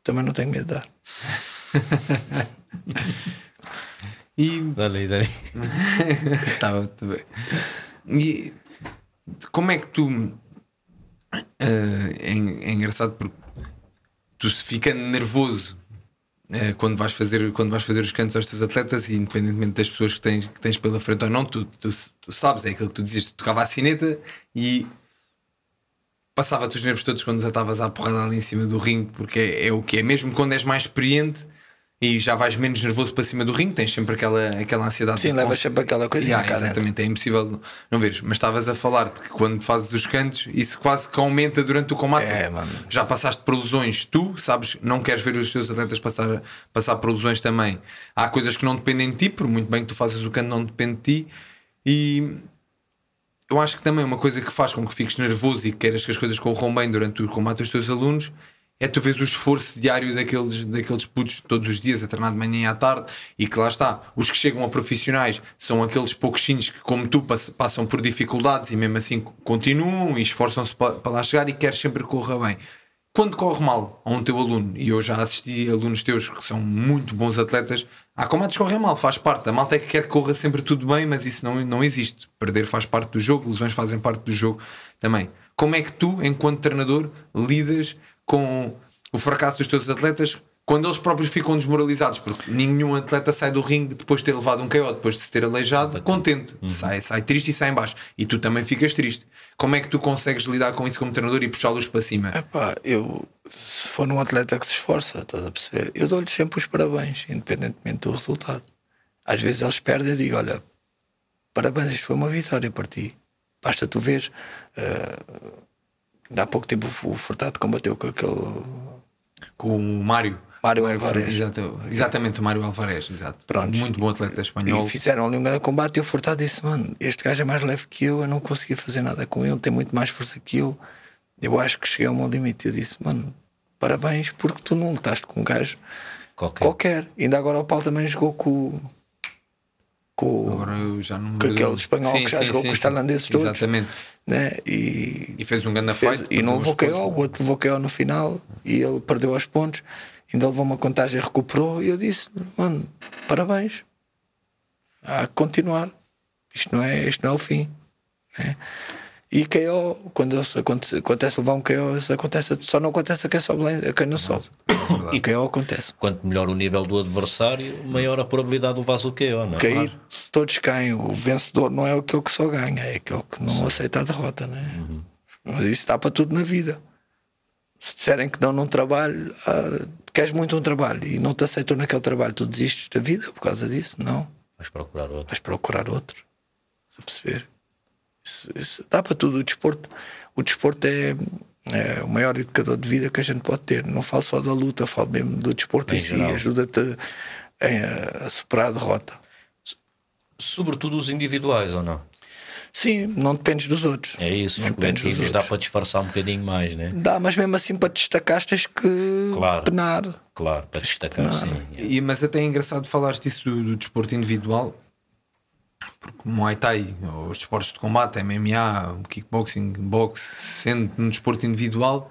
também não tenho medo de dar. E aí, dá-lhe. Estava muito bem. E como é que tu. eh, é, é engraçado porque tu se ficando nervoso eh, quando, vais fazer, quando vais fazer os cantos aos teus atletas, e independentemente das pessoas que tens, que tens pela frente ou não, tu, tu, tu sabes, é aquilo que tu dizias, tu tocava a sineta e passava-te os nervos todos quando já estavas à porrada ali em cima do ringue, porque é, é o que é, mesmo quando és mais experiente e já vais menos nervoso para cima do ringue, tens sempre aquela, aquela ansiedade. Sim, levas sempre aquela coisinha Yeah, cá dentro. Exatamente, é impossível não veres. Mas estavas a falar de que quando fazes os cantos, isso quase que aumenta durante o combate. É, mano. Já passaste por lesões, tu sabes, não queres ver os teus atletas passar, passar por lesões também. Há coisas que não dependem de ti, por muito bem que tu faças o canto, não depende de ti. E eu acho que também uma coisa que faz com que fiques nervoso e que queiras que as coisas corram bem durante o combate dos teus alunos é tu vês o esforço diário daqueles, daqueles putos todos os dias a treinar de manhã e à tarde e que lá está, os que chegam a profissionais são aqueles pouquinhos que como tu pass- passam por dificuldades e mesmo assim continuam e esforçam-se pa- para lá chegar e queres sempre que corra bem quando corre mal a um teu aluno, e eu já assisti alunos teus que são muito bons atletas, há combates que correm mal, faz parte. A malta é que quer que corra sempre tudo bem, mas isso não, não existe. Perder faz parte do jogo, lesões fazem parte do jogo também. Como é que tu, enquanto treinador, lidas com o fracasso dos teus atletas quando eles próprios ficam desmoralizados? Porque nenhum atleta sai do ringue depois de ter levado um KO, depois de se ter aleijado, contente. Sai, sai triste e sai em baixo. E tu também ficas triste. Como é que tu consegues lidar com isso como treinador e puxá-los para cima? Epá, eu, se for um atleta que se esforça, estás a perceber? Eu dou-lhe sempre os parabéns, independentemente do resultado. Às vezes eles perdem e digo: olha, parabéns, isto foi uma vitória para ti. Basta tu ver. Uh, há pouco tempo o Furtado combateu com aquele. com o Mário. Mário Alvarez. Exato, exatamente, o Mário Alvarez, exato. Pronto. Muito bom atleta espanhol. E fizeram ali um grande combate e o Furtado disse: Mano, este gajo é mais leve que eu, eu não consegui fazer nada com ele, tem muito mais força que eu. Eu acho que cheguei ao meu limite. Eu disse: Mano, parabéns, porque tu não lutaste com um gajo Qualquer. qualquer. Ainda agora o Paulo também jogou com, com, Agora eu já não com aquele espanhol Sim, que já sim, jogou sim, com os tailandeses todos. Exatamente. né? e, E fez um grande fez- fight. e não levou os. KO, o outro levou KO no final e ele perdeu aos pontos. Ainda levou uma contagem, recuperou. E eu disse: Mano, parabéns. Há que continuar. Isto não é, isto não é o fim. né? E KO, quando acontece, acontece levar um KO, isso acontece, só não acontece a quem sobe, a quem não sobe. E KO acontece. Quanto melhor o nível do adversário, maior a probabilidade de levares o KO, não é? Cair, todos caem. O vencedor não é aquele que só ganha, é aquele que não aceita a derrota. Né? Mas isso está para tudo na vida. Se disserem que dão num trabalho, ah, queres muito um trabalho e não te aceitam naquele trabalho, tu desistes da vida por causa disso? Não. Vais procurar outro. Vais procurar outro. Se perceber. Isso, isso dá para tudo. O desporto, o desporto é, é o maior educador de vida que a gente pode ter. Não falo só da luta, falo mesmo do desporto em, Em si. Ajuda-te a, a superar a derrota. Sobretudo os individuais, ou não? Sim, não dependes dos outros. É isso, Não dependes dos coletivos dá outros. para disfarçar um bocadinho mais, né? Dá, mas mesmo assim para te destacar tens que Claro. penar. Claro, para destacar, sim. E, mas até é engraçado falaste isso do, do desporto individual, porque Muay Thai, ou os desportos de combate, MMA, kickboxing, boxe, sendo num desporto individual,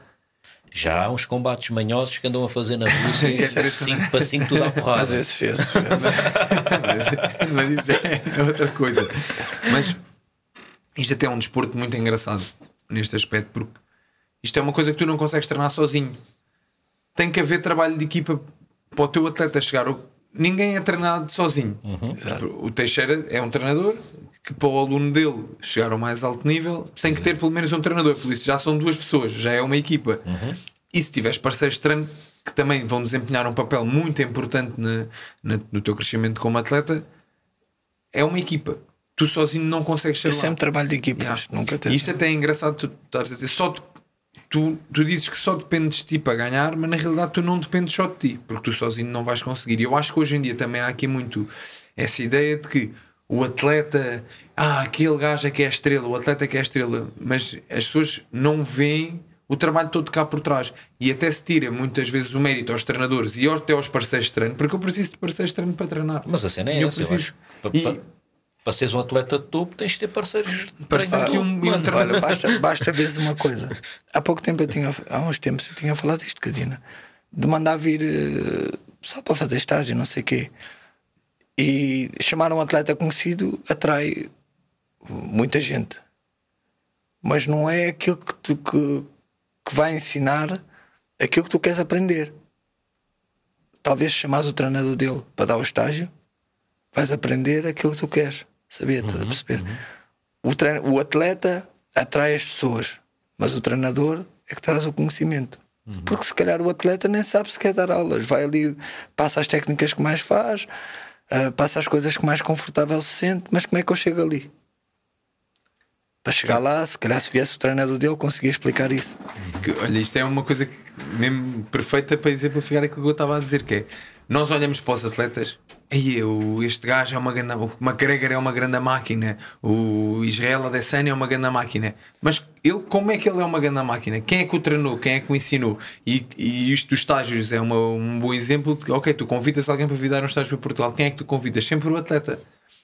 Já há uns combates manhosos que andam a fazer na Rússia e 5 para 5 tudo à Mas porrada. esses, esses, esses. mas, mas isso é outra coisa. Mas isto até é um desporto muito engraçado neste aspecto, porque isto é uma coisa que tu não consegues treinar sozinho. Tem que haver trabalho de equipa para o teu atleta chegar. ao- Ninguém é treinado sozinho. O Teixeira é um treinador que para o aluno dele chegar ao mais alto nível tem que ter pelo menos um treinador. Por isso já são duas pessoas, já é uma equipa. E se tiveres parceiros de treino que também vão desempenhar um papel muito importante na- na- no teu crescimento como atleta, é uma equipa. Tu sozinho não consegues É chegar lá. sempre trabalho de equipa. Yeah. Nunca E tens. isto até é engraçado tu estás a dizer, só tu, tu, tu dizes que só dependes de ti para ganhar, mas na realidade tu não dependes só de ti, porque tu sozinho não vais conseguir. E eu acho que hoje em dia também há aqui muito essa ideia de que o atleta ah, aquele gajo é que é a estrela, o atleta é que é a estrela, mas as pessoas não veem o trabalho todo cá por trás e até se tira muitas vezes o mérito aos treinadores e até aos parceiros de treino, porque eu preciso de parceiros de treino para treinar. Mas a cena é eu essa, eu preciso- acho. Para, E- para, seres um atleta de topo, tens de ter parceiros Parceiros e um- Olha, basta, basta veres uma coisa. Há pouco tempo eu tinha, há uns tempos eu tinha falado isto, Cadina, de mandar vir eh, só para fazer estágio, não sei o quê. E chamar um atleta conhecido atrai muita gente. Mas não é aquilo que tu que, que vai ensinar aquilo que tu queres aprender. Talvez chamares o treinador dele para dar o estágio, vais aprender aquilo que tu queres saber, estás a perceber? O, trein- o atleta atrai as pessoas, mas o treinador é que traz o conhecimento. Porque se calhar o atleta nem sabe se quer dar aulas, vai ali, passa as técnicas que mais faz, ah, passa as coisas que mais confortável se sente, mas como é que eu chego ali? Para chegar lá, se calhar se viesse o treinador dele, conseguia explicar isso. Que, olha, isto é uma coisa que, mesmo perfeita para exemplificar aquilo que eu estava a dizer, que é nós olhamos para os atletas e eu, este gajo é uma grande o McGregor é uma grande máquina, o Israel Adesanya é uma grande máquina, mas ele, como é que ele é uma grande máquina? Quem é que o treinou? Quem é que o ensinou? E, e isto dos estágios é uma- um bom exemplo de ok, tu convidas alguém para vir dar um estágio para Portugal, quem é que tu convidas? Sempre o atleta.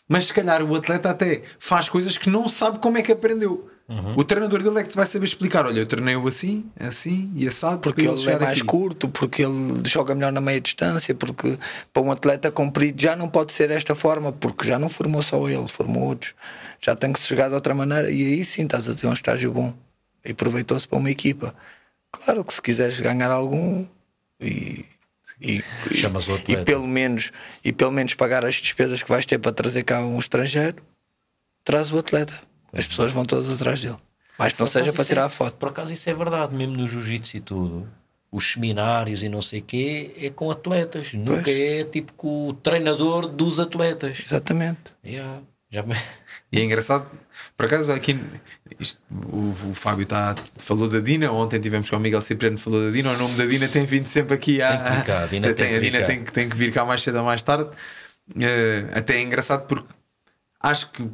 Mas se calhar o atleta até faz coisas que não sabe como é que aprendeu. O treinador dele é que te vai saber explicar: olha, eu treinei-o assim, assim e assado, Porque para ele chegar é mais aqui. curto, porque ele joga melhor na meia distância, porque para um atleta comprido já não pode ser desta forma, porque já não formou só ele, formou outros. Já tem que se jogar de outra maneira e aí sim estás a ter um estágio bom. E aproveitou-se para uma equipa. Claro que se quiseres ganhar algum e, e, e- Chamas o e atleta. pelo menos e pelo menos pagar as despesas que vais ter para trazer cá um estrangeiro, traz o atleta. As pessoas vão todas atrás dele. Mas que não seja para isso tirar é- a foto. Por acaso isso é verdade, mesmo no jiu-jitsu e tudo. Os seminários e não sei o quê é com atletas, nunca é tipo com o treinador dos atletas. Exatamente. Yeah, já me- E é engraçado, por acaso, aqui isto, o, o Fábio tá, falou da Dina. Ontem tivemos com o Miguel Cipriano, falou da Dina. O nome da Dina tem vindo sempre aqui a. Tem que vir cá, a Dina tem que a vir Dina cá. tem, que- tem que vir cá mais cedo ou mais tarde. Eh, até é engraçado porque acho que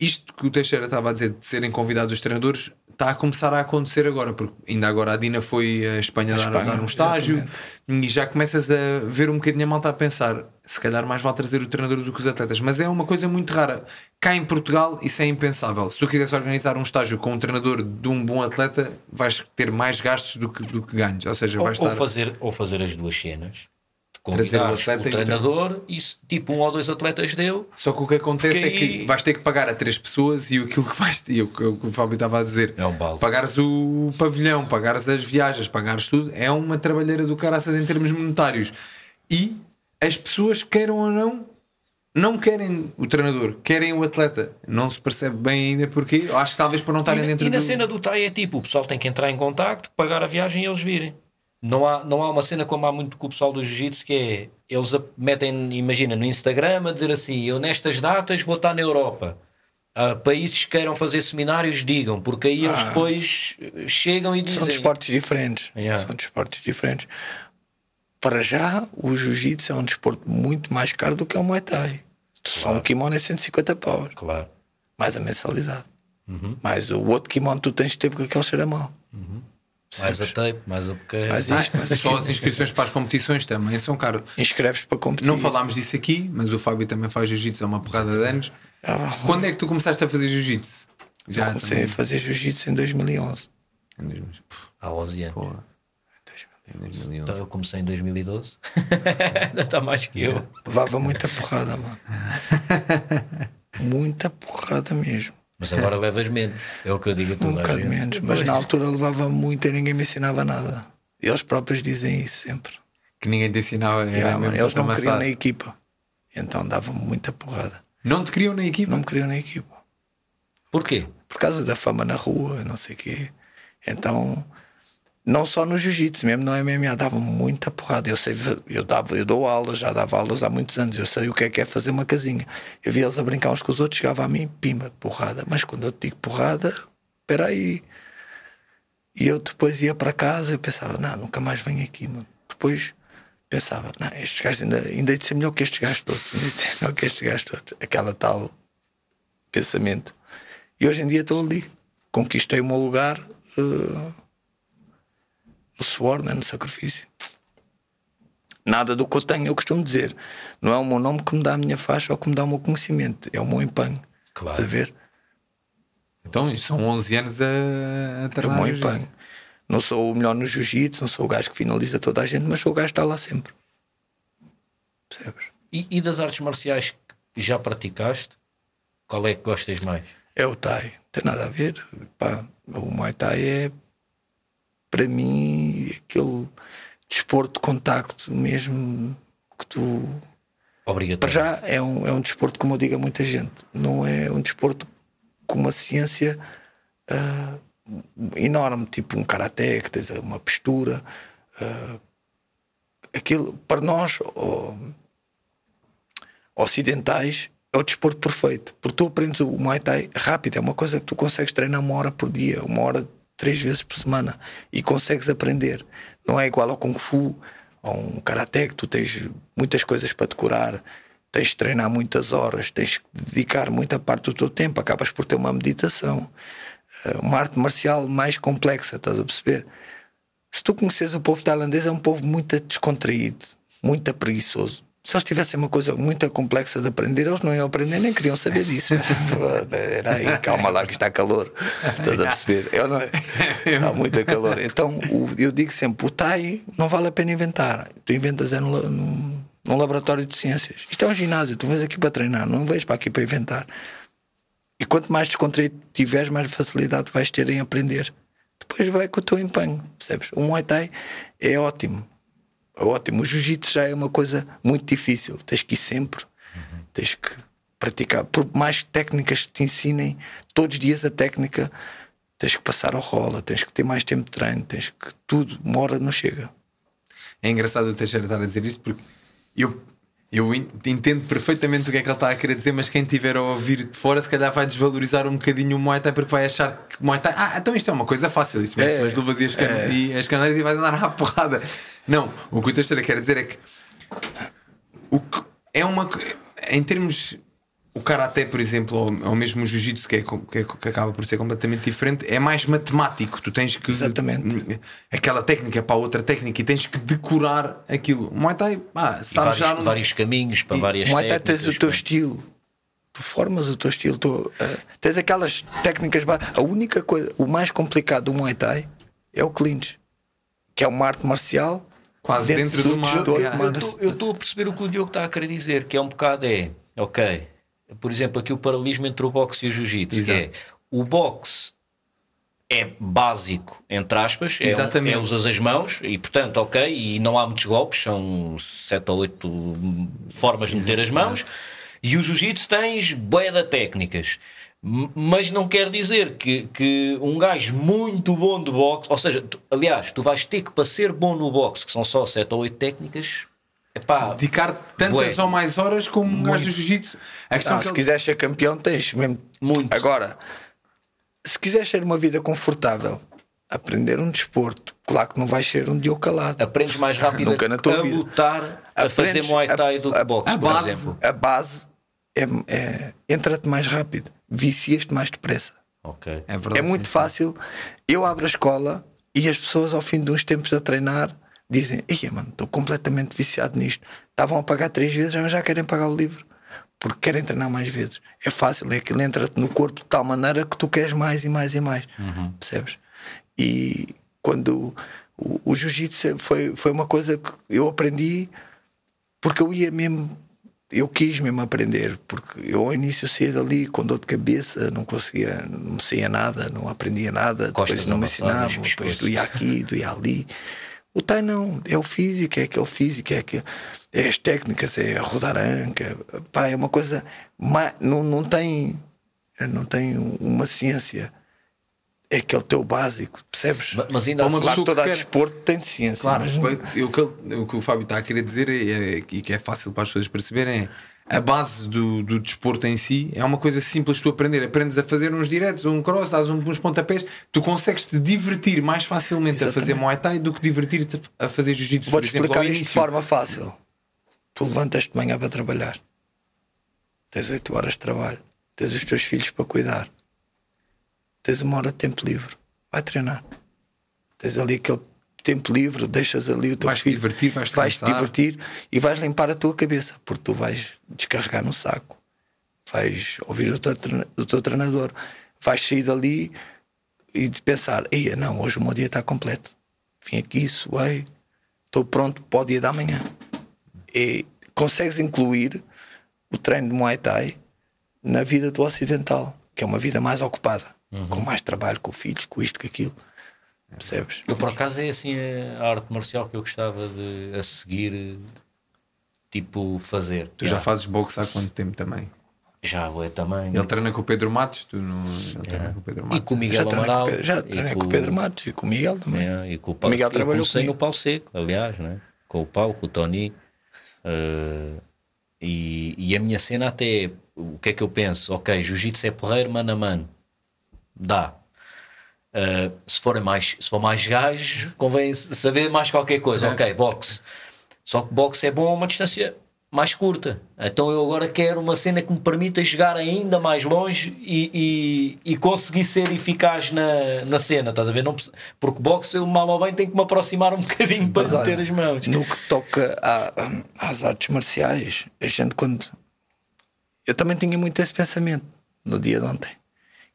isto que o Teixeira estava a dizer de serem convidados os treinadores está a começar a acontecer agora, porque ainda agora a Dina foi a Espanha, A dar, Espanha, dar um estágio exatamente. e já começas a ver um bocadinho a malta a pensar se calhar mais vale trazer o treinador do que os atletas, mas é uma coisa muito rara. Cá em Portugal isso é impensável. Se tu quiseres organizar um estágio com um treinador de um bom atleta, vais ter mais gastos do que, do que ganhos. Ou seja, ou, vais ou estar. fazer, ou fazer as duas cenas. De Trazer o convidar atleta o treinador e tipo um ou dois atletas dele. Só que o que acontece é que aí- vais ter que pagar a três pessoas e aquilo que vais e o que o Fábio estava a dizer. É um balde. Pagares o pavilhão, pagares as viagens, pagares tudo, é uma trabalheira do caraças em termos monetários. E as pessoas, queiram ou não, não querem o treinador, querem o atleta. Não se percebe bem ainda porquê. Acho que talvez por não estarem dentro e na do... cena do TAI é tipo: o pessoal tem que entrar em contacto, pagar a viagem e eles virem. Não há, não há uma cena como há muito com o pessoal do Jiu-Jitsu que é eles metem, imagina, no Instagram a dizer assim: eu nestas datas vou estar na Europa. Ah, países que queiram fazer seminários, digam, porque aí eles depois chegam e dizem. São desportos diferentes. Yeah. São desportos diferentes. Para já, o jiu-jitsu é um desporto muito mais caro do que o Muay Thai. Só um kimono é 150 paus. Claro. Mais a mensalidade. Uhum. Mais o outro kimono tu tens de ter porque aquele cheira mal. Mais a tape, mais a boqueira. Mais isto, mais só as inscrições para as competições também são caras. Inscreves para competir. Não falámos disso aqui, mas o Fábio também faz jiu-jitsu há uma porrada de anos. Ah, Quando é que tu começaste a fazer jiu-jitsu? Já comecei também. a fazer jiu-jitsu em 2011. Há 11 anos. Porra. Em 2011. Então eu comecei em 2012. Ainda está mais que eu. Levava muita porrada, mano. muita porrada mesmo. Mas agora levas menos. É o que eu digo a Um toda a bocado menos. Mas na altura levava muito e ninguém me ensinava nada. Eles próprios dizem isso sempre. Que ninguém te ensinava. Era Yeah, mano, eles não me queriam na equipa. Então davam muita porrada. Não te queriam na equipa? Não me queriam na equipa. Porquê? Por causa da fama na rua, não sei o quê. Então, não só no jiu-jitsu, mesmo no MMA, dava muita porrada. Eu, sei, eu, dava, eu dou aulas, já dava aulas há muitos anos. Eu sei o que é que é fazer uma casinha. Eu via eles a brincar uns com os outros, chegava a mim, pimba, porrada. Mas quando eu te digo porrada, espera aí. E eu depois ia para casa eu pensava, não, nunca mais venho aqui, mano. Depois pensava, não, estes gajos ainda, ainda de ser melhor que estes gajos todos, ainda de ser melhor que estes gajos todos. Aquela tal pensamento. E hoje em dia estou ali. Conquistei o meu lugar uh, no suor, né? no sacrifício. Nada do que eu tenho, eu costumo dizer. Não é o meu nome que me dá a minha faixa ou que me dá o meu conhecimento, é o meu empenho. Claro. Estás a ver? Então, isso são 11 anos a, a É o meu empenho. Não sou o melhor no jiu-jitsu, não sou o gajo que finaliza toda a gente, mas sou o gajo que está lá sempre. Percebes? E, e das artes marciais que já praticaste, qual é que gostas mais? É o Thai, não tem nada a ver. Pá, o Muay Thai é, para mim, aquele desporto de contacto mesmo que tu. Para Obrigatório. já é um, é um desporto, como eu digo a muita gente, não é um desporto com uma ciência ah, enorme, tipo um karaté, que tens uma postura. ah, aquilo, para nós, ó, ocidentais, é o desporto perfeito. Porque tu aprendes o Muay Thai rápido, é uma coisa que tu consegues treinar uma hora por dia, uma hora três vezes por semana e consegues aprender. Não é igual ao Kung Fu, ou um Karaté que tu tens muitas coisas para decorar, tens de treinar muitas horas, tens que dedicar muita parte do teu tempo, acabas por ter uma meditação. Eh, Uma arte marcial mais complexa, estás a perceber? Se tu conheces o povo tailandês, é um povo muito descontraído, muito preguiçoso. Se eles tivessem uma coisa muito complexa de aprender, eles não iam aprender nem queriam saber disso. Espera aí, calma lá que está calor. Estás a perceber? Eu não, está muito calor. Então o- eu digo sempre: o TAI não vale a pena inventar. Tu inventas é num, num laboratório de ciências. Isto é um ginásio, tu vens aqui para treinar, não vens para aqui para inventar. E quanto mais descontraído tiveres, mais facilidade vais ter em aprender. Depois vai com o teu empenho, percebes? O Muay Thai é ótimo. É ótimo. O Jiu-Jitsu já é uma coisa muito difícil. Tens que ir sempre. Tens que praticar. Por mais técnicas que te ensinem, todos os dias a técnica, tens que passar a rola, tens que ter mais tempo de treino, tens que tudo, uma hora não chega. É engraçado o Teixeira estar a dizer isto porque eu, eu en- entendo perfeitamente o que é que ele está a querer dizer, mas quem estiver a ouvir de fora, se calhar vai desvalorizar um bocadinho o Muay Thai porque vai achar que Muay Thai. Ah, então isto é uma coisa fácil. Isto metes É, as luvas e as, can... e as caneiras e vais andar à porrada. Não, o que o Teixeira quer dizer é que o que é uma. Em termos. O karaté, por exemplo, ou, ou mesmo o jiu-jitsu, que, é, que, é- que acaba por ser completamente diferente, é mais matemático. Tu tens que. Exatamente. Aquela técnica para outra técnica e tens que decorar aquilo. O Muay Thai, ah, E sabes vários, já. vários caminhos para várias O Muay Thai técnicas. tens o teu pá. estilo. Tu formas o teu estilo. Tu, eh, tens aquelas técnicas. A única coisa, o mais complicado do Muay Thai é o clinch, que é uma arte marcial. Quase dentro de uma do- arte, do-. Eu estou a perceber o que o Diogo está a querer dizer, que é um bocado é, ok, por exemplo, aqui o paralelismo entre o boxe e o jiu-jitsu, que é o boxe é básico, entre aspas, é, um- Exatamente. é usas as mãos e portanto, ok, e não há muitos golpes, são sete ou oito formas de meter as mãos, e o jiu-jitsu tens de técnicas. Mas não quer dizer que, que um gajo muito bom de boxe, ou seja, tu- aliás, tu vais ter que para ser bom no boxe, que são só sete ou oito técnicas, epá, Dedicar tantas Bué. ou mais horas como um gajo do jiu-jitsu. A questão Ah, é que se ele- quiseres ser campeão, tens mesmo. Muito. Agora, se quiseres ter uma vida confortável, aprender um desporto, claro que não vais ser um Diogo calado. aprendes mais rápido Nunca na tua a vida. lutar, a fazer Muay Thai a- do que a- boxe, a por base. exemplo. A base é, é- entra-te mais rápido, vicias-te mais depressa. Ok. É, verdade, É muito sim. fácil. Eu abro a escola e as pessoas, ao fim de uns tempos a treinar, dizem: Ia, mano, estou completamente viciado nisto. Estavam a pagar três vezes, mas já querem pagar o livro. Porque querem treinar mais vezes. É fácil, é aquilo entra-te no corpo de tal maneira que tu queres mais e mais e mais. Percebes? E quando o, o jiu-jitsu foi, foi uma coisa que eu aprendi porque eu ia mesmo. Eu quis mesmo aprender, porque eu ao início saía dali com dor de cabeça, não conseguia, não saía nada, não aprendia nada, Costas depois não me ensinavam, depois pescoço. doía aqui, doía ali. O Tai não, é o físico, é aquele físico, é, aquele, é as técnicas, é rodar a anca, pá, é uma coisa, não, não tem, não tem uma ciência, é aquele teu básico, percebes? Ma- Mas ainda Há uma assim, Claro que a quer- desporto tem ciência, Claro, mas o, que, o que o Fábio está a querer dizer é, é- e que é fácil para as pessoas perceberem é a base do, do desporto em si é uma coisa simples de tu aprender. Aprendes a fazer uns diretos, um cross, dás um- uns pontapés, tu consegues te divertir mais facilmente a fazer Exatamente. Muay Thai do que divertir-te a fazer Jiu-Jitsu. por Vou-te exemplo, explicar ao isto de forma fácil. Tu levantas de manhã para trabalhar, tens 8 horas de trabalho, tens os teus filhos para cuidar, tens uma hora de tempo livre, vai treinar. Tens ali aquele tempo livre, deixas ali o teu Vais-te filho, divertir, vais-te vais-te cansar. divertir e vais limpar a tua cabeça, porque tu vais descarregar no saco, vais ouvir o teu, o teu treinador, vais sair dali e pensar: Eia, não, hoje o meu dia está completo. Vim aqui, suei, estou pronto para o dia da manhã. E consegues incluir o treino de Muay Thai na vida do ocidental, que é uma vida mais ocupada, com mais trabalho, com filhos, com isto, com aquilo. Percebes? Eu, por acaso, é assim a arte marcial que eu gostava de a seguir, tipo, fazer. Tu já fazes boxe há quanto tempo também? Já, ué, também. Ele treina com o Pedro Matos, tu não, não treinas com o Pedro E Matos. com o Já Miguel treinei, com, Amaral. o Pedro- já e treinei com o Pedro Matos e com o Miguel também. É, e com o, Paulo, Miguel eu trabalhou comecei comigo. no Paulo Seco, aliás, né? com o Paulo, com o Tony. eh, e, e a minha cena até é, o que é que eu penso? Ok, jiu-jitsu é porreiro mano a mano. Dá. Eh, se, forem mais, se for mais gajos, convém saber mais qualquer coisa. Ok, boxe. Só que boxe é bom a uma distância mais curta. Então eu agora quero uma cena que me permita chegar ainda mais longe e, e, e conseguir ser eficaz na, na cena, estás a ver? Não, porque boxe eu mal ou bem tenho que me aproximar um bocadinho para Mas, meter as mãos. No que toca a- às artes marciais, a gente quando. Eu também tinha muito esse pensamento no dia de ontem.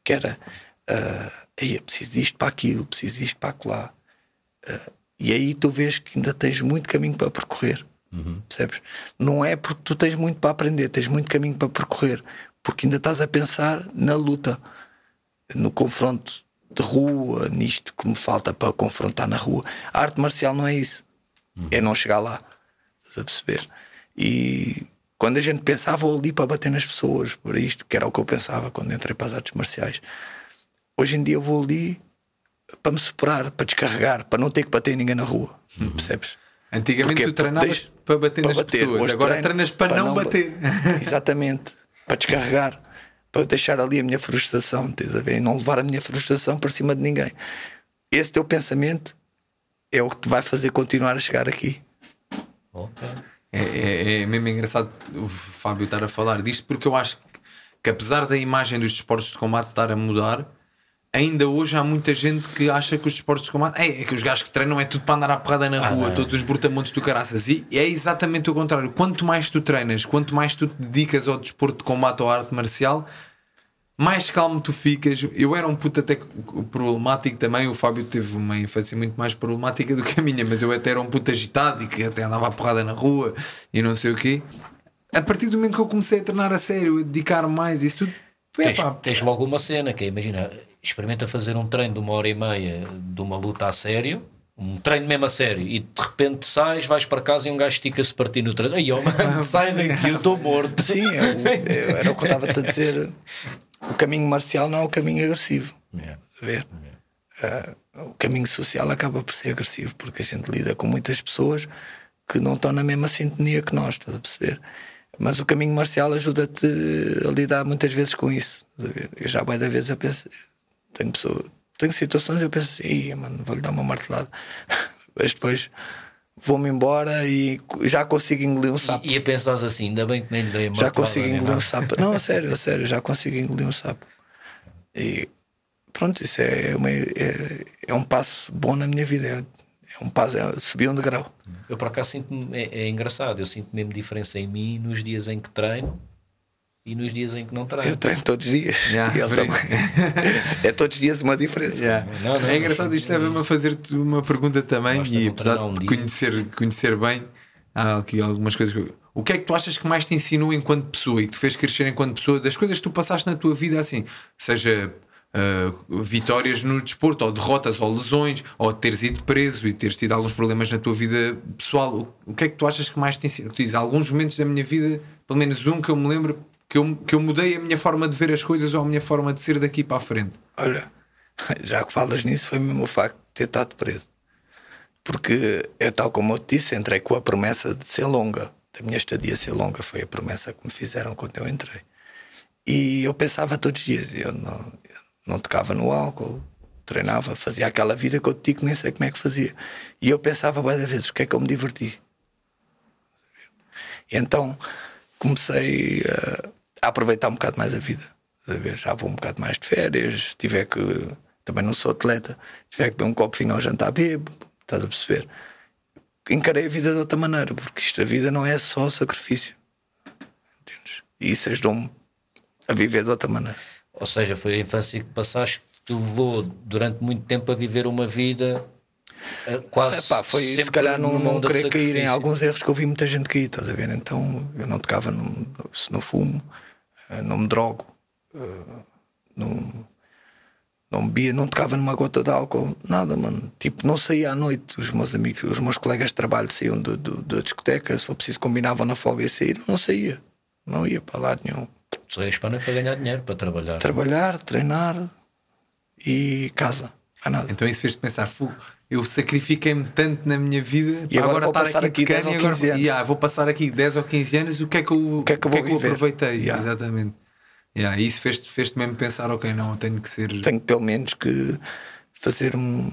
Que era ah, "Ei, eu preciso disto para aquilo, preciso disto para acolá. Ah, e aí tu vês que ainda tens muito caminho para percorrer. Percebes? Não é porque tu tens muito para aprender, tens muito caminho para percorrer, porque ainda estás a pensar na luta, no confronto de rua, nisto que me falta para confrontar na rua. A arte marcial não é isso, é não chegar lá, estás a perceber? E quando a gente pensava, vou ali para bater nas pessoas, por isto, que era o que eu pensava quando entrei para as artes marciais. Hoje em dia eu vou ali para me superar, para descarregar, para não ter que bater ninguém na rua, percebes? Antigamente Porque tu treinavas deixa- para bater para nas bater. pessoas, Hoje agora treinas para, não, ba- bater. Exatamente, para descarregar, para deixar ali a minha frustração, estás a ver? E não levar a minha frustração para cima de ninguém. Esse teu pensamento é o que te vai fazer continuar a chegar aqui. É, é, é mesmo engraçado o Fábio estar a falar disto porque eu acho que, que apesar da imagem dos desportos de combate estar a mudar, ainda hoje há muita gente que acha que os desportos de combate é, é que os gajos que treinam é tudo para andar à porrada na rua, não. todos os brutamontes do caraças. E é exatamente o contrário. Quanto mais tu treinas, quanto mais tu te dedicas ao desporto de combate ou à arte marcial, mais calmo tu ficas. Eu era um puto até problemático também. O Fábio teve uma infância muito mais problemática do que a minha, mas eu até era um puto agitado e que até andava à porrada na rua e não sei o quê. A partir do momento que eu comecei a treinar a sério, a dedicar mais, isso tudo. Tens, tens logo uma cena que é, imagina, experimenta fazer um treino de uma hora e meia de uma luta a sério, um treino mesmo a sério, e de repente sais, vais para casa e um gajo estica-se para ti no treino. Aí, ó, mano, sai daqui, eu estou morto. Sim, é o- é- era o que eu estava-te a dizer. O caminho marcial não é o caminho agressivo. Yeah. a ver? Ah, o caminho social acaba por ser agressivo porque a gente lida com muitas pessoas que não estão na mesma sintonia que nós, estás a perceber? Mas o caminho marcial ajuda-te a lidar muitas vezes com isso. a? Eu já vai da vez eu penso, tenho pessoas, tenho situações eu penso assim, "Ih, mano, vou-lhe dar uma martelada. Mas depois vou-me embora e já consigo engolir um sapo. E, e a pensar assim, ainda bem que nem lhe dei a Já consigo engolir um sapo. Não, a sério, a sério, já consigo engolir um sapo. E pronto, isso é, uma- é, é um passo bom na minha vida. É, é um passo, é subir um degrau. Eu por acaso sinto-me, é, é engraçado, eu sinto mesmo diferença em mim nos dias em que treino e nos dias em que não treino. Eu treino todos os dias. Yeah, e ele também. é todos os dias uma diferença. Yeah. Não, não, é engraçado, isto leva-me a fazer-te uma pergunta também, e apesar um de conhecer, conhecer bem, há aqui algumas coisas. que eu- O que é que tu achas que mais te ensinou enquanto pessoa e que te fez crescer enquanto pessoa, das coisas que tu passaste na tua vida assim, seja ah, vitórias no desporto, ou derrotas, ou lesões, ou teres ido preso e teres tido alguns problemas na tua vida pessoal, o, o que é que tu achas que mais te ensinou? Tu dizes, alguns momentos da minha vida, pelo menos um que eu me lembro, que eu, que eu mudei a minha forma de ver as coisas ou a minha forma de ser daqui para a frente. Olha, já que falas nisso, foi mesmo o facto de ter estado preso. Porque é tal como eu te disse, entrei com a promessa de ser longa. Da minha estadia ser longa foi a promessa que me fizeram quando eu entrei. E eu pensava todos os dias, eu não, eu não tocava no álcool, treinava, fazia aquela vida que eu te digo, nem sei como é que fazia. E eu pensava várias vezes, o que é que eu me diverti? E então comecei a, a aproveitar um bocado mais a vida. A ver? Já vou um bocado mais de férias, tiver que. Também não sou atleta, tiver que beber um copo ao jantar, bebo. Estás a perceber? Encarei a vida de outra maneira, porque isto, a vida não é só sacrifício. Entendes? E isso ajudou-me a viver de outra maneira. Ou seja, foi a infância que passaste que tu levou durante muito tempo a viver uma vida quase. Epá, foi se calhar não, não querer cair em alguns erros que eu vi muita gente cair, estás a ver? Então eu não tocava, no, se não fumo, eh, não me drogo, eh, não, não bebia, não tocava numa gota de álcool, nada, mano. Tipo, não saía à noite. Os meus amigos, os meus colegas de trabalho saíam do, do- da discoteca, se for preciso, combinavam na folga e sair, não saía, não ia para lado nenhum. Só para para ganhar dinheiro, para trabalhar. Trabalhar, treinar e casa, mais nada. Então isso fez-te pensar, "Fogo, eu sacrifiquei-me tanto na minha vida E agora vou estar passar aqui 10 bacana ou e agora 15 anos. Yeah, vou passar aqui 10 ou 15 anos, o que é que eu, O que é que eu viver? aproveitei? Yeah. Exatamente. Yeah, e isso fez-te fez mesmo pensar, ok, não, eu tenho que ser. tenho pelo menos que fazer um.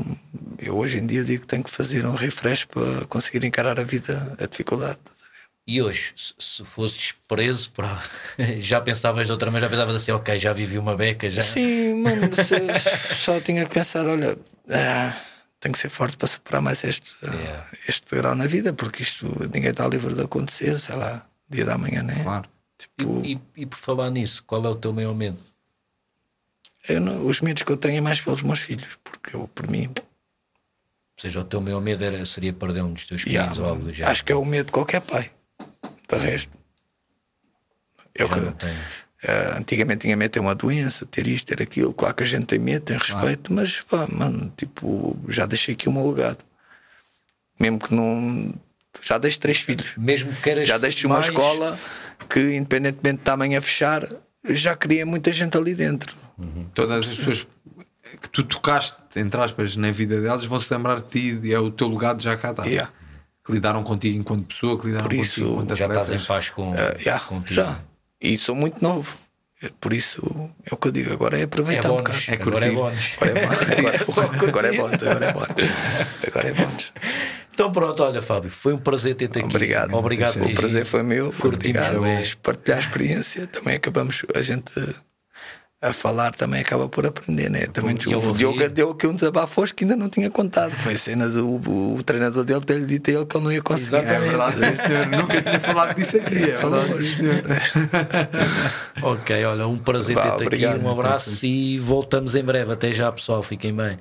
Eu hoje em dia digo que tenho que fazer um refresh para conseguir encarar a vida, a dificuldade. E hoje, se- se fosses preso, para... já pensavas de outra maneira, já pensavas assim, ok, já vivi uma beca, já. Sim, mano, só tinha que pensar: olha, ah, tenho que ser forte para superar mais este, ah, Yeah. este grau na vida, porque isto ninguém está livre de acontecer, sei lá, dia da manhã, né? Claro. Tipo, E, e- e por falar nisso, qual é o teu maior medo? eu não- os medos que eu tenho é mais pelos meus filhos, porque eu, por mim, Ou seja, o teu maior medo era, seria perder um dos teus filhos yeah, ou algo do género. acho que é o medo de qualquer pai. De resto, eu já que. Eh, antigamente tinha medo de ter uma doença, ter isto, ter aquilo. Claro que a gente tem medo, tem respeito, mas pá, mano, tipo, já deixei aqui o meu legado. Mesmo que não. Já deixo três filhos. Mesmo que queiras Já deixo uma mais, escola que, independentemente de amanhã fechar, já cria muita gente ali dentro. Todas as pessoas que tu tocaste, entre aspas, na vida delas vão se lembrar de ti e é o teu legado já cá está. Yeah. Que lidaram contigo enquanto pessoa, que lidaram Por isso, contigo enquanto Já estás em atletas. paz com, Eh, yeah, contigo. já. E sou muito novo. Eh, Por isso é o que eu digo. Agora é É aproveitar um bocado. bónus, É agora é bónus. Agora é agora é agora é bom, agora é bom. Agora é bom. Então pronto, olha Fábio, foi um prazer ter-te aqui. Obrigado. Obrigado O prazer foi meu. Curtimos Obrigado por partilhar a experiência. Também acabamos, a gente a falar também acaba por aprender, né? Também eu o Diogo deu aqui um desabafo hoje que ainda não tinha contado. Foi a cena do o, o treinador dele ter-lhe dito a ele que ele não ia conseguir. É verdade, sim, senhor. Nunca tinha falado disso aqui. É Falou verdade, senhor. Ok, olha, um prazer ter-te aqui. Um abraço e voltamos em breve. Até já, pessoal. Fiquem bem.